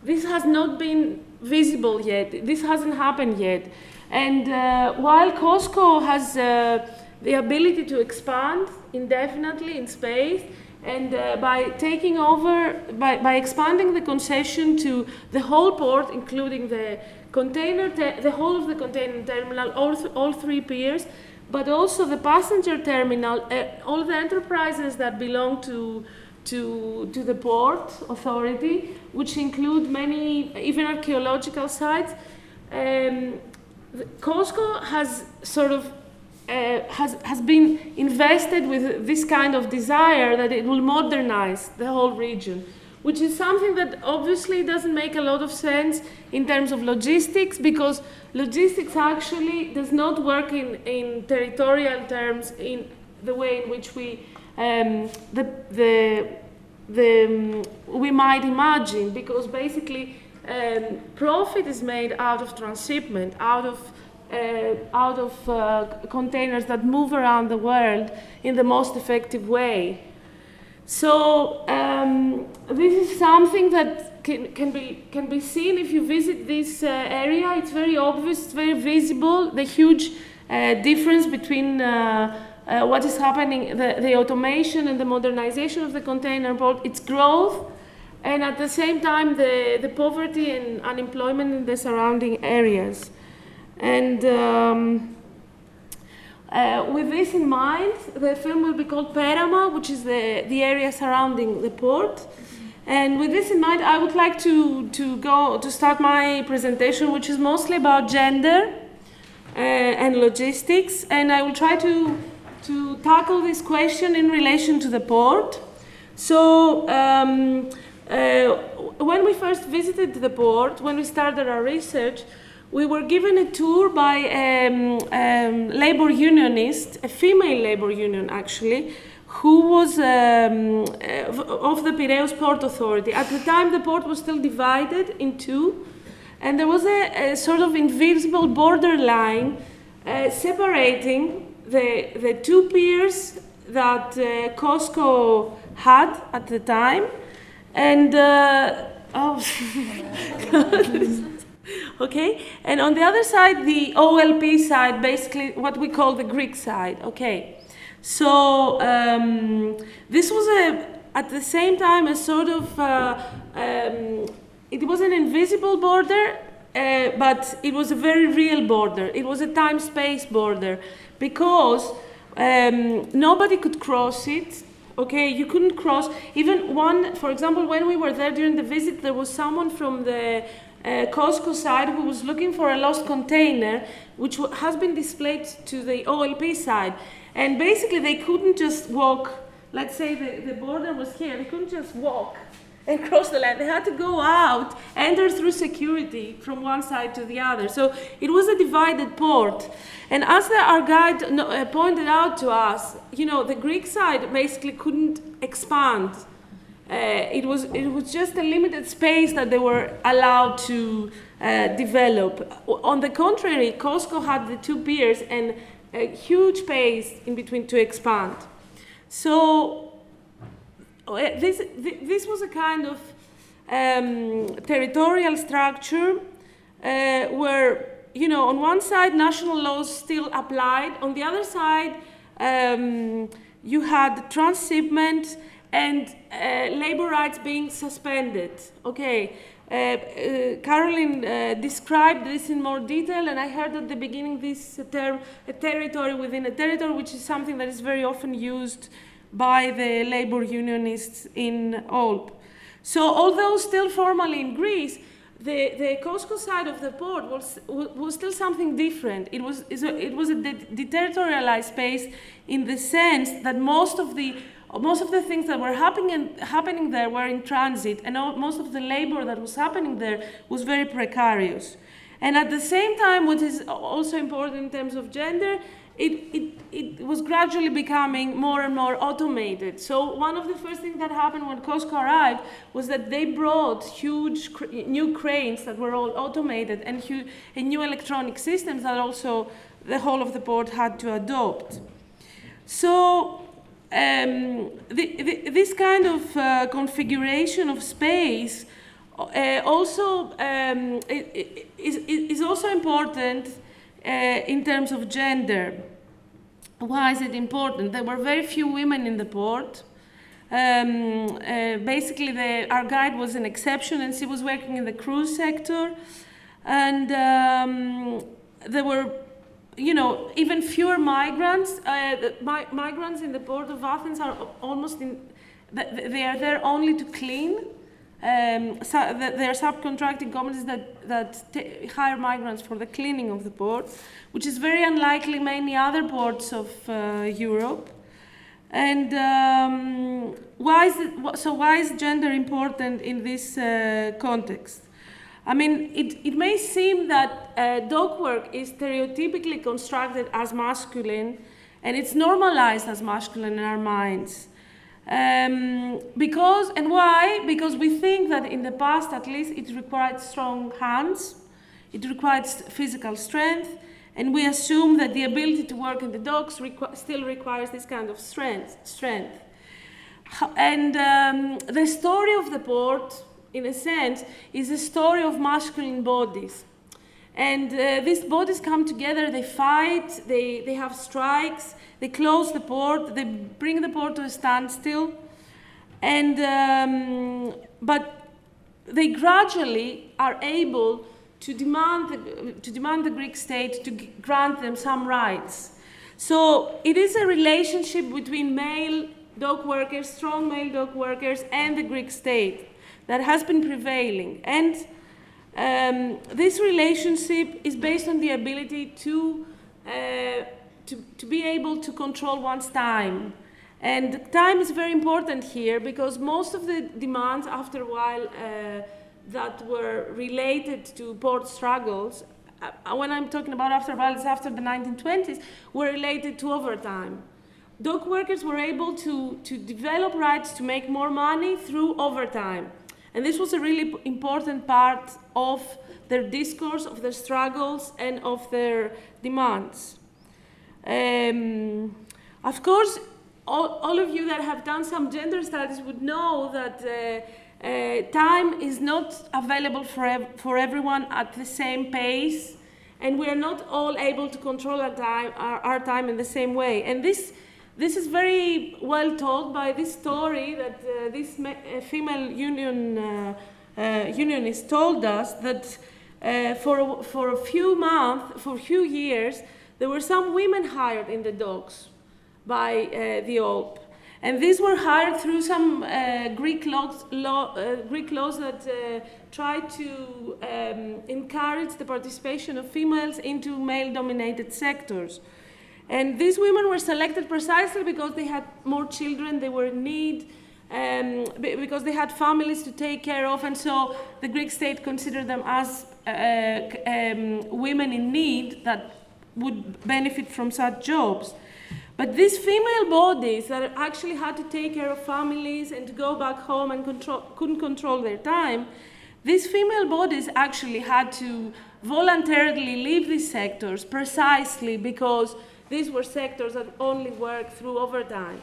this has not been visible yet. This hasn't happened yet. And uh, while COSCO has uh, the ability to expand indefinitely in space, and uh, by taking over, by, by expanding the concession to the whole port, including the container, the whole of the container terminal, all, th all three piers, but also the passenger terminal, uh, all the enterprises that belong to, to, to the port authority, which include many, even archaeological sites. Um, COSCO has sort of uh, has, has been invested with this kind of desire that it will modernize the whole region, which is something that obviously doesn't make a lot of sense in terms of logistics because logistics actually does not work in, in territorial terms in the way in which we um, the, the, the, um, we might imagine because basically um, profit is made out of transshipment, out of uh, out of uh, containers that move around the world in the most effective way. So um, this is something that can, can, be, can be seen if you visit this uh, area. It's very obvious, it's very visible, the huge uh, difference between uh, what is happening, the, the automation and the modernization of the container port, its growth, and at the same time the, the poverty and unemployment in the surrounding areas. And um, uh, with this in mind, the film will be called Perama, which is the, the area surrounding the port. And with this in mind, I would like to, to go to start my presentation, which is mostly about gender uh, and logistics. And I will try to, to tackle this question in relation to the port. So, um, uh, when we first visited the port, when we started our research, we were given a tour by a um, um, labor unionist, a female labor union actually, who was um, uh, of the Piraeus Port Authority. At the time, the port was still divided in two, and there was a, a sort of invisible borderline uh, separating the, the two piers that uh, COSCO had at the time. And, uh, oh, okay? And on the other side, the OLP side, basically what we call the Greek side, okay? So um, this was a, at the same time, a sort of, uh, um, it was an invisible border, uh, but it was a very real border. It was a time-space border because Um, nobody could cross it. Okay, you couldn't cross. Even one, for example, when we were there during the visit, there was someone from the uh, COSCO side who was looking for a lost container, which has been displayed to the OLP side. And basically, they couldn't just walk. Let's say the, the border was here, they couldn't just walk and cross the land. They had to go out, enter through security from one side to the other. So it was a divided port. And as the, our guide uh, pointed out to us, you know, the Greek side basically couldn't expand. Uh, it was it was just a limited space that they were allowed to uh, develop. On the contrary, COSCO had the two piers and a huge space in between to expand. So this this was a kind of um, territorial structure uh, where you know on one side national laws still applied, on the other side um, you had transshipment and uh, labor rights being suspended. Okay. Uh, uh, Caroline uh, described this in more detail, and I heard at the beginning this term, a territory within a territory, which is something that is very often used by the labor unionists in OLP. So, although still formally in Greece, the, the COSCO side of the port was, was still something different. It was, it was a de- deterritorialized space in the sense that most of the most of the things that were happening, happening there were in transit, and all, most of the labor that was happening there was very precarious. And at the same time, what is also important in terms of gender, it, it, it was gradually becoming more and more automated. So, one of the first things that happened when COSCO arrived was that they brought huge cr- new cranes that were all automated and, hu- and new electronic systems that also the whole of the port had to adopt. So, um, the, the, this kind of uh, configuration of space uh, also um, is, is also important in terms of gender. Why is it important? There were very few women in the port. Um, uh, basically, the, our guide was an exception, and she was working in the cruise sector. And um, there were you know, even fewer migrants. Uh, mi- migrants in the port of Athens are almost in, they are there only to clean. Um, so th- there are subcontracting companies that, that t- hire migrants for the cleaning of the port, which is very unlikely many other ports of uh, Europe. And um, why is it, so why is gender important in this uh, context? I mean, it, it may seem that uh, dog work is stereotypically constructed as masculine and it's normalized as masculine in our minds. Um, because, and why? Because we think that in the past, at least, it required strong hands, it required physical strength, and we assume that the ability to work in the docks requ- still requires this kind of strength. strength. And um, the story of the port, in a sense, is a story of masculine bodies. And uh, these bodies come together, they fight, they, they have strikes, they close the port, they bring the port to a standstill. And, um, but they gradually are able to demand the, to demand the Greek state to grant them some rights. So it is a relationship between male dock workers, strong male dock workers, and the Greek state that has been prevailing. And um, this relationship is based on the ability to, uh, to, to be able to control one's time. And time is very important here because most of the demands, after a while, uh, that were related to port struggles, uh, when I'm talking about after a while, it's after the 1920s, were related to overtime. Dock workers were able to, to develop rights to make more money through overtime. And this was a really important part of their discourse, of their struggles, and of their demands. Um, of course, all, all of you that have done some gender studies would know that uh, uh, time is not available for, ev- for everyone at the same pace, and we are not all able to control our time, our, our time in the same way. And this, this is very well told by this story that uh, this uh, female union uh, uh, unionist told us that uh, for, for a few months, for a few years, there were some women hired in the docks by the OLP. And these were hired through some uh, Greek, laws, law, uh, Greek laws that uh, tried to um, encourage the participation of females into male dominated sectors. And these women were selected precisely because they had more children, they were in need, um, because they had families to take care of, and so the Greek state considered them as uh, um, women in need that would benefit from such jobs. But these female bodies that actually had to take care of families and to go back home and control, couldn't control their time, these female bodies actually had to voluntarily leave these sectors precisely because these were sectors that only worked through overtime.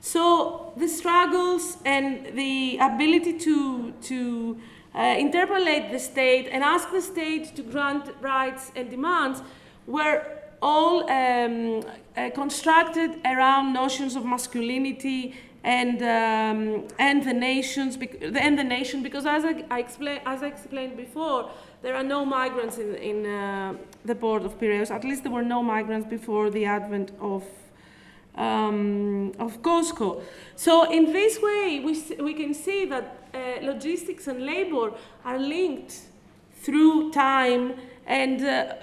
So the struggles and the ability to, to uh, interpolate the state and ask the state to grant rights and demands were all um, uh, constructed around notions of masculinity and um, and the nations and the nation because as I, I explained as I explained before there are no migrants in, in uh, the port of Piraeus at least there were no migrants before the advent of um, of COSCO. So in this way we, we can see that uh, logistics and labor are linked through time and uh,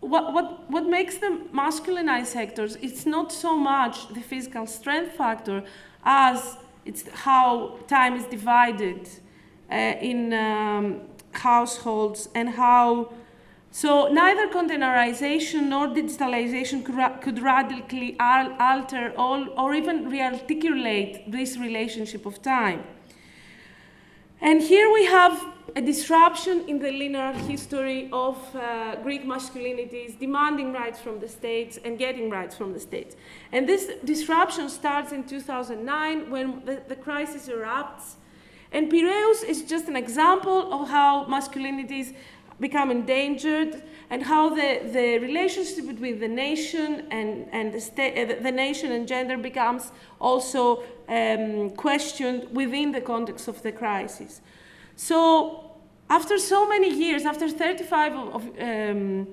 what, what, what makes them masculinized sectors, it's not so much the physical strength factor as it's how time is divided uh, in um, households and how so neither containerization nor digitalization could, ra could radically al alter all, or even rearticulate this relationship of time. And here we have a disruption in the linear history of uh, Greek masculinities demanding rights from the states and getting rights from the states. And this disruption starts in 2009 when the, the crisis erupts. And Piraeus is just an example of how masculinities become endangered and how the, the relationship between the nation and, and the, state, uh, the nation and gender becomes also um, questioned within the context of the crisis. So after so many years, after 35 of, um,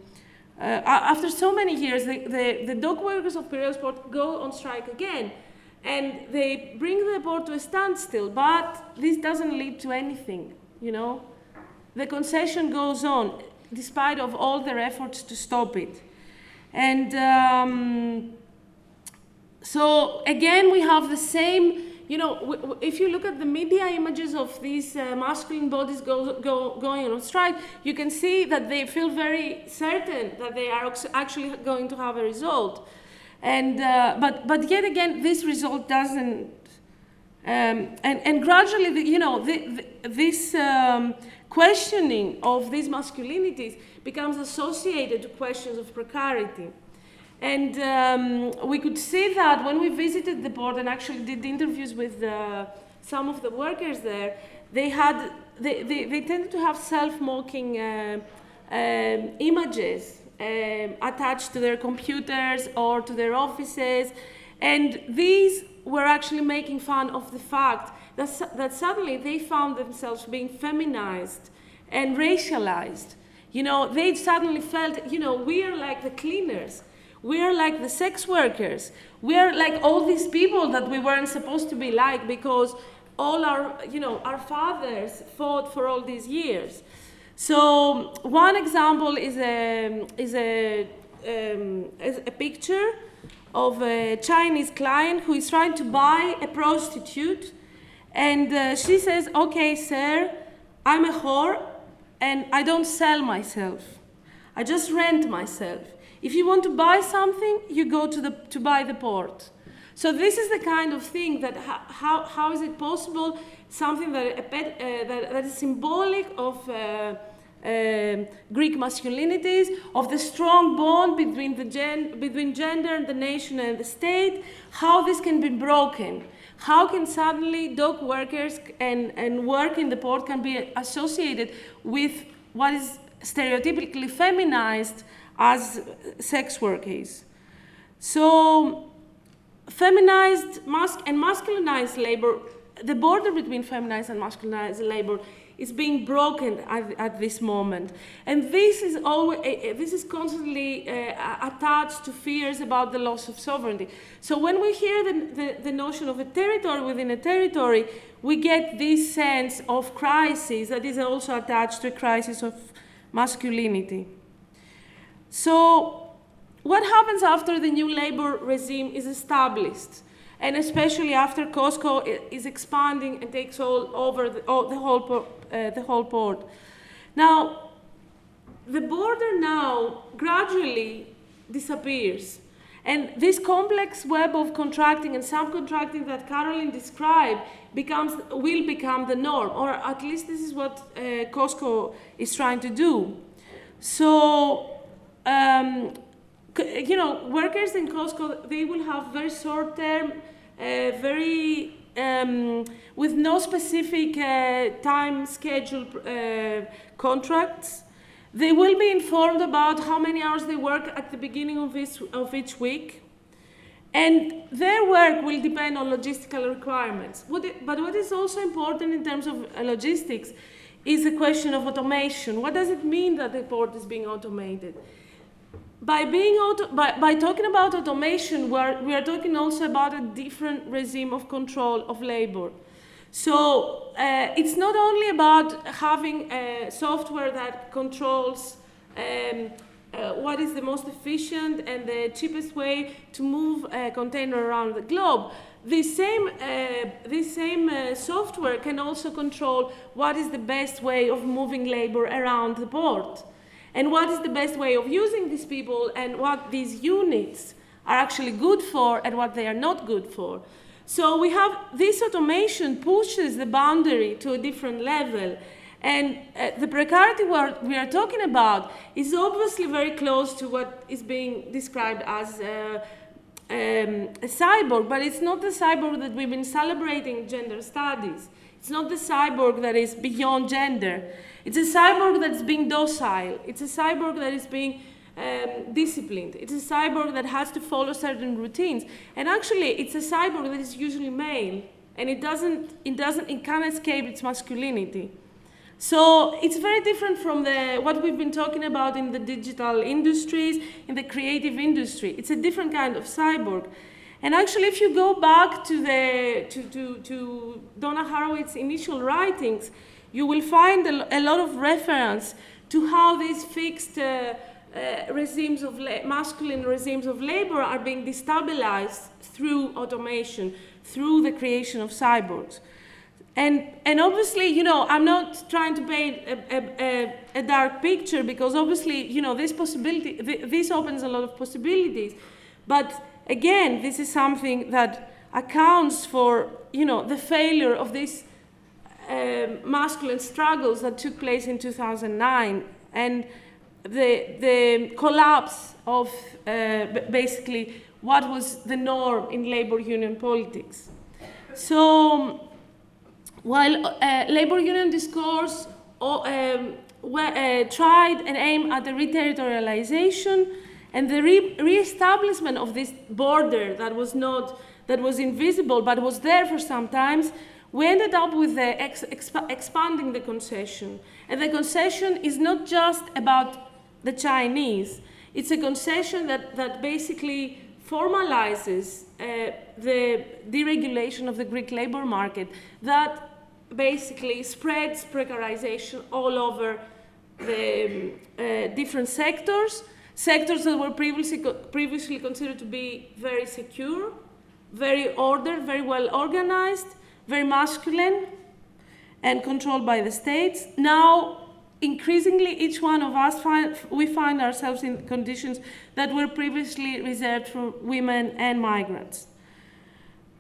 uh, after so many years, the, the, the dock workers of Piraeus port go on strike again. And they bring the port to a standstill, but this doesn't lead to anything, you know? The concession goes on, despite of all their efforts to stop it. And um, so again, we have the same you know, if you look at the media images of these uh, masculine bodies go, go, going on strike, you can see that they feel very certain that they are actually going to have a result. And, uh, but, but yet again, this result doesn't. Um, and, and gradually, the, you know, the, the, this um, questioning of these masculinities becomes associated to questions of precarity. And um, we could see that when we visited the board and actually did interviews with uh, some of the workers there, they had they, they, they tended to have self-mocking uh, um, images um, attached to their computers or to their offices, and these were actually making fun of the fact that, that suddenly they found themselves being feminized and racialized. You know, they suddenly felt, you know, we are like the cleaners we're like the sex workers. We're like all these people that we weren't supposed to be like because all our, you know, our fathers fought for all these years. So one example is a, is a, um, is a picture of a Chinese client who is trying to buy a prostitute. And uh, she says, okay, sir, I'm a whore and I don't sell myself. I just rent myself. If you want to buy something, you go to, the, to buy the port. So this is the kind of thing that how, how is it possible, something that, uh, that, that is symbolic of uh, uh, Greek masculinities, of the strong bond between, the gen between gender and the nation and the state, how this can be broken. How can suddenly dock workers and, and work in the port can be associated with what is stereotypically feminized as sex work is. So feminized mas and masculinized labor, the border between feminized and masculinized labor is being broken at, at this moment. And this is, always, uh, this is constantly uh, attached to fears about the loss of sovereignty. So when we hear the, the, the notion of a territory within a territory, we get this sense of crisis that is also attached to a crisis of masculinity. So, what happens after the new labor regime is established? And especially after COSCO is expanding and takes all over the, all, the, whole, uh, the whole port. Now, the border now gradually disappears. And this complex web of contracting and subcontracting that Caroline described becomes, will become the norm, or at least this is what uh, COSCO is trying to do. So, um, you know, workers in COSCO, they will have very short term, uh, very um, with no specific uh, time schedule uh, contracts. They will be informed about how many hours they work at the beginning of each, of each week. And their work will depend on logistical requirements. What it, but what is also important in terms of uh, logistics is the question of automation. What does it mean that the port is being automated? By, being auto, by, by talking about automation, we're, we are talking also about a different regime of control of labor. So uh, it's not only about having software that controls um, uh, what is the most efficient and the cheapest way to move a container around the globe. This same, uh, this same uh, software can also control what is the best way of moving labor around the port and what is the best way of using these people and what these units are actually good for and what they are not good for. So we have this automation pushes the boundary to a different level. And uh, the precarity we are talking about is obviously very close to what is being described as uh, um, a cyborg, but it's not the cyborg that we've been celebrating gender studies. It's not the cyborg that is beyond gender. It's a cyborg that's being docile. It's a cyborg that is being um, disciplined. It's a cyborg that has to follow certain routines. And actually, it's a cyborg that is usually male, and it doesn't, it doesn't, it can't escape its masculinity. So it's very different from the, what we've been talking about in the digital industries, in the creative industry. It's a different kind of cyborg. And actually, if you go back to, the, to, to, to Donna Haraway's initial writings, you will find a, lot of reference to how these fixed uh, uh, regimes of masculine regimes of labor are being destabilized through automation, through the creation of cyborgs. And, and obviously, you know, I'm not trying to paint a, a, a dark picture because obviously, you know, this possibility, th this opens a lot of possibilities. But again, this is something that accounts for, you know, the failure of these uh, masculine struggles that took place in 2009. And the, the collapse of uh, basically what was the norm in labor union politics. So while uh, labor union discourse um, were, uh, tried and aimed at the reterritorialization and the re establishment of this border that was not that was invisible but was there for some times, we ended up with the ex exp expanding the concession. And the concession is not just about the Chinese. It's a concession that, that basically formalizes uh, the deregulation of the Greek labor market that basically spreads precarization all over the uh, different sectors, sectors that were previously, previously considered to be very secure, very ordered, very well organized, very masculine, and controlled by the states. Now increasingly each one of us find, we find ourselves in conditions that were previously reserved for women and migrants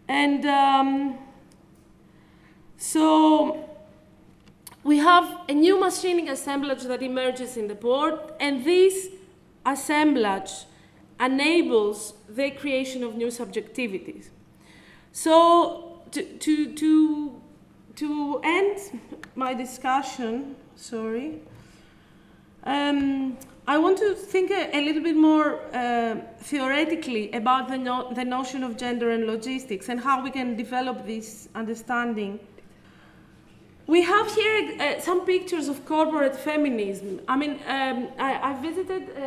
and um, so we have a new machining assemblage that emerges in the port and this assemblage enables the creation of new subjectivities so to, to, to, to end my discussion sorry. Um, I want to think a, a little bit more uh, theoretically about the, no the notion of gender and logistics and how we can develop this understanding. we have here uh, some pictures of corporate feminism. I mean, um, I, I, visited uh,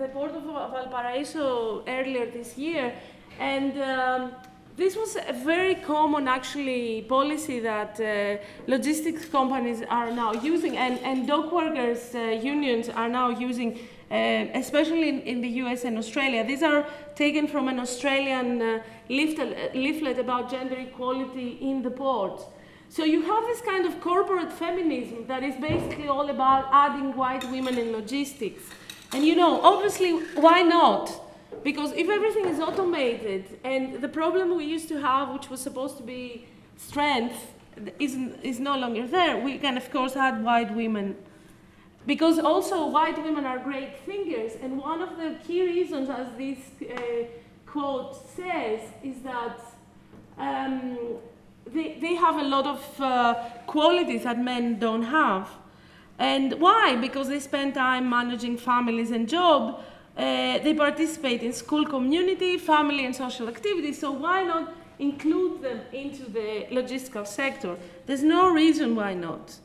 the port of Valparaiso earlier this year, and um, this was a very common, actually, policy that uh, logistics companies are now using, and, and dock workers' uh, unions are now using, uh, especially in, in, the US and Australia. These are taken from an Australian uh, leaflet, leaflet about gender equality in the ports. So you have this kind of corporate feminism that is basically all about adding white women in logistics. And you know, obviously, why not? Because if everything is automated and the problem we used to have, which was supposed to be strength, is, is no longer there, we can, of course, add white women. Because also, white women are great thinkers, and one of the key reasons, as this uh, quote says, is that um, they, they have a lot of uh, qualities that men don't have. And why? Because they spend time managing families and job. Uh, they participate in school community, family and social activities. So why not include them into the logistical sector? There's no reason why not.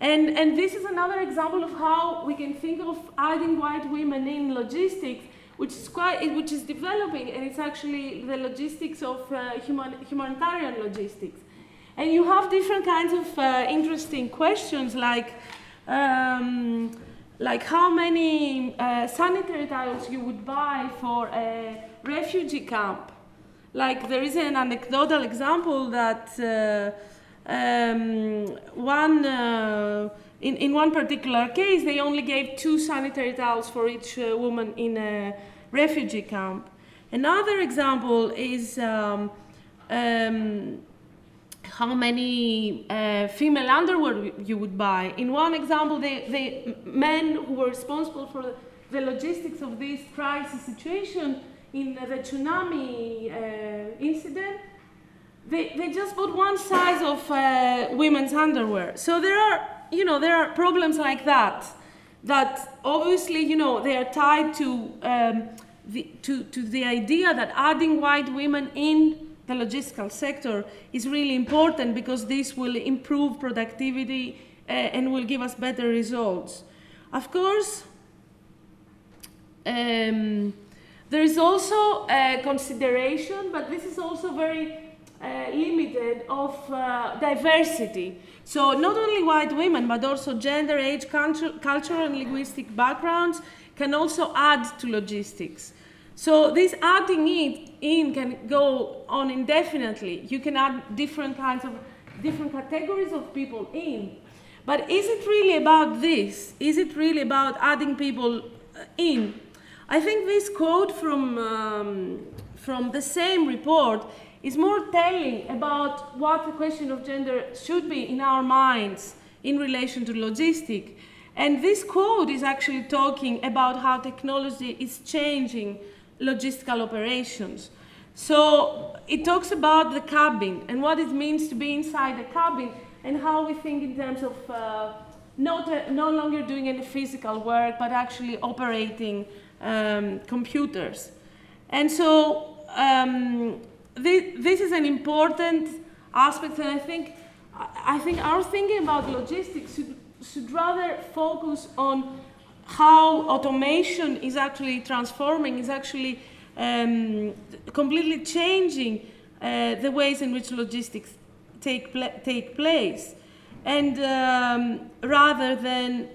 And, and this is another example of how we can think of adding white women in logistics which is quite, which is developing, and it's actually the logistics of uh, human, humanitarian logistics. And you have different kinds of uh, interesting questions, like um, like how many uh, sanitary towels you would buy for a refugee camp. Like there is an anecdotal example that uh, um, one. Uh, in, in one particular case, they only gave two sanitary towels for each uh, woman in a refugee camp. Another example is um, um, how many uh, female underwear you would buy. In one example, the, the men who were responsible for the logistics of this crisis situation in the tsunami uh, incident, they, they just bought one size of uh, women's underwear. So there are you know, there are problems like that, that obviously, you know, they are tied to, um, the, to, to the idea that adding white women in the logistical sector is really important because this will improve productivity uh, and will give us better results. Of course, um, there is also a consideration, but this is also very uh, limited, of uh, diversity. So not only white women, but also gender, age, culture, cultural and linguistic backgrounds can also add to logistics. So this adding it in can go on indefinitely. You can add different kinds of different categories of people in. But is it really about this? Is it really about adding people uh, in? I think this quote from, um, from the same report is more telling about what the question of gender should be in our minds in relation to logistics. And this quote is actually talking about how technology is changing logistical operations. So it talks about the cabin and what it means to be inside the cabin and how we think in terms of uh, not, uh, no longer doing any physical work, but actually operating um, computers. And so um, this, this is an important aspect, and I think, I think our thinking about logistics should, should rather focus on how automation is actually transforming, is actually um, completely changing uh, the ways in which logistics take, pl take place. And um, rather than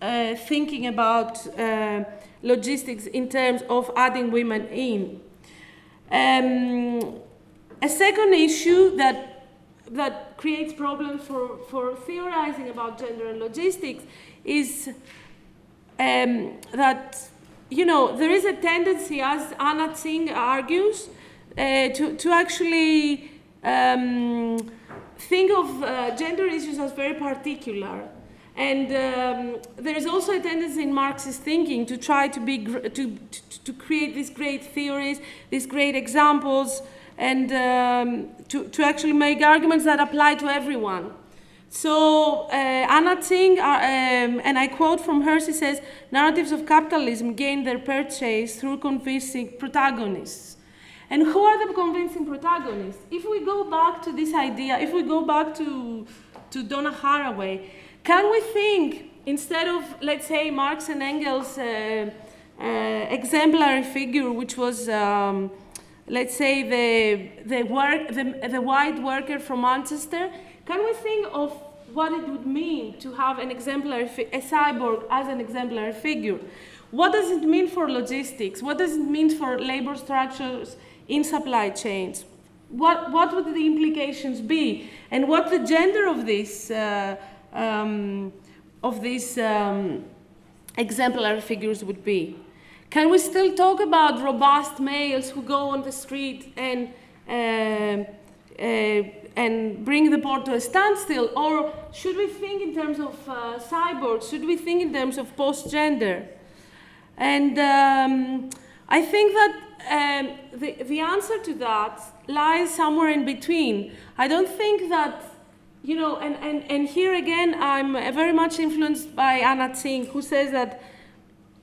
uh, thinking about uh, logistics in terms of adding women in. Um, a second issue that, that creates problems for, for theorizing about gender and logistics is um, that, you know, there is a tendency, as Anna Tsing argues, uh, to, to actually um, think of uh, gender issues as very particular. And um, there is also a tendency in Marxist thinking to try to, be to, to, to create these great theories, these great examples, and um, to, to actually make arguments that apply to everyone. So uh, Anna Tsing, uh, um, and I quote from her, she says, narratives of capitalism gain their purchase through convincing protagonists. And who are the convincing protagonists? If we go back to this idea, if we go back to to Donna Haraway. Can we think, instead of, let's say, Marx and Engels' uh, uh, exemplary figure, which was, um, let's say, the, the, work, the, the white worker from Manchester, can we think of what it would mean to have an exemplary, a cyborg as an exemplary figure? What does it mean for logistics? What does it mean for labor structures in supply chains? What, what would the implications be? And what the gender of this, uh, um, of these um, exemplary figures would be? Can we still talk about robust males who go on the street and, uh, uh, and bring the port to a standstill? Or should we think in terms of uh, cyborgs? Should we think in terms of post gender? And um, I think that um, the, the answer to that lies somewhere in between. I don't think that, you know, and, and, and here again, I'm very much influenced by Anna Tsing, who says that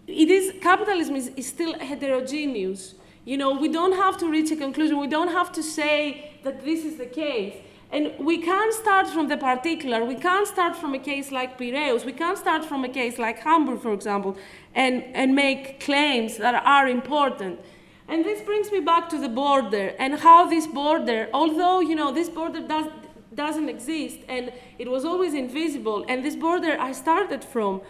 it is, capitalism is, is still heterogeneous. You know, we don't have to reach a conclusion. We don't have to say that this is the case. And we can't start from the particular. We can't start from a case like Piraeus. We can't start from a case like Hamburg, for example, and, and make claims that are important. And this brings me back to the border and how this border, although you know this border does, doesn't exist and it was always invisible, and this border I started from,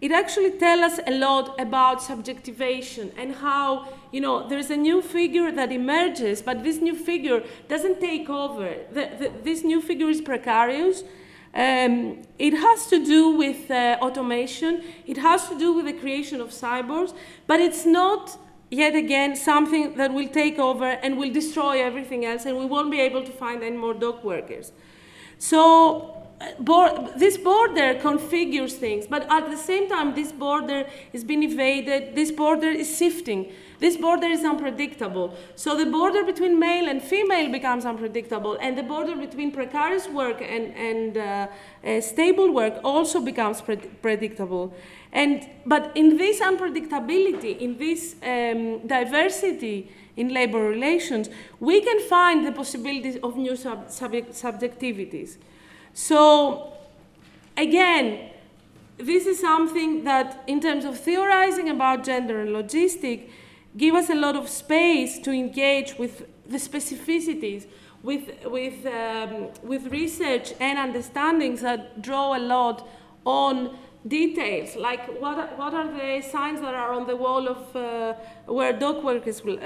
it actually tells us a lot about subjectivation and how you know there's a new figure that emerges, but this new figure doesn't take over. The, the, this new figure is precarious. Um, it has to do with uh, automation. It has to do with the creation of cyborgs, but it's not yet again something that will take over and will destroy everything else, and we won't be able to find any more dock workers. So this border configures things, but at the same time, this border is being evaded, this border is shifting, this border is unpredictable. So the border between male and female becomes unpredictable, and the border between precarious work and, and uh, uh, stable work also becomes pre predictable. And, but in this unpredictability, in this um, diversity in labor relations, we can find the possibilities of new sub subjectivities. So, again, this is something that, in terms of theorizing about gender and logistic, give us a lot of space to engage with the specificities, with, with, um, with research and understandings that draw a lot on details, like what, what are the signs that are on the wall of uh, where dock workers will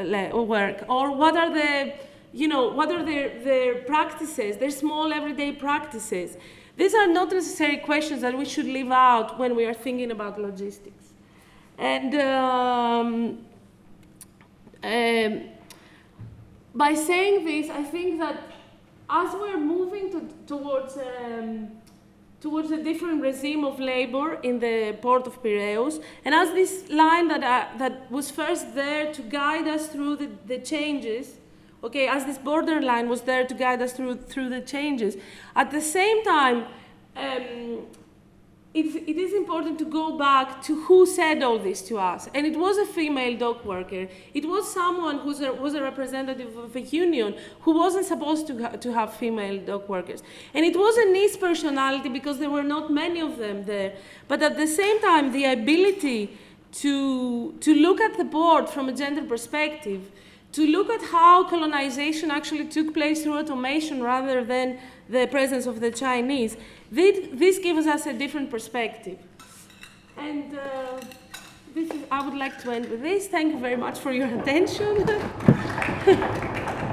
work, or what are the you know, what are their, their practices, their small everyday practices? These are not necessary questions that we should leave out when we are thinking about logistics. And um, um, by saying this, I think that as we're moving to, towards, um, towards a different regime of labor in the port of Piraeus, and as this line that, uh, that was first there to guide us through the, the changes, okay, as this borderline was there to guide us through, through the changes. At the same time, um, it, it is important to go back to who said all this to us. And it was a female dock worker. It was someone who was a representative of a union who wasn't supposed to, ha to have female dock workers. And it was a niche personality because there were not many of them there. But at the same time, the ability to, to look at the board from a gender perspective to look at how colonization actually took place through automation rather than the presence of the Chinese. This gives us a different perspective. And uh, is, I would like to end with this. Thank you very much for your attention.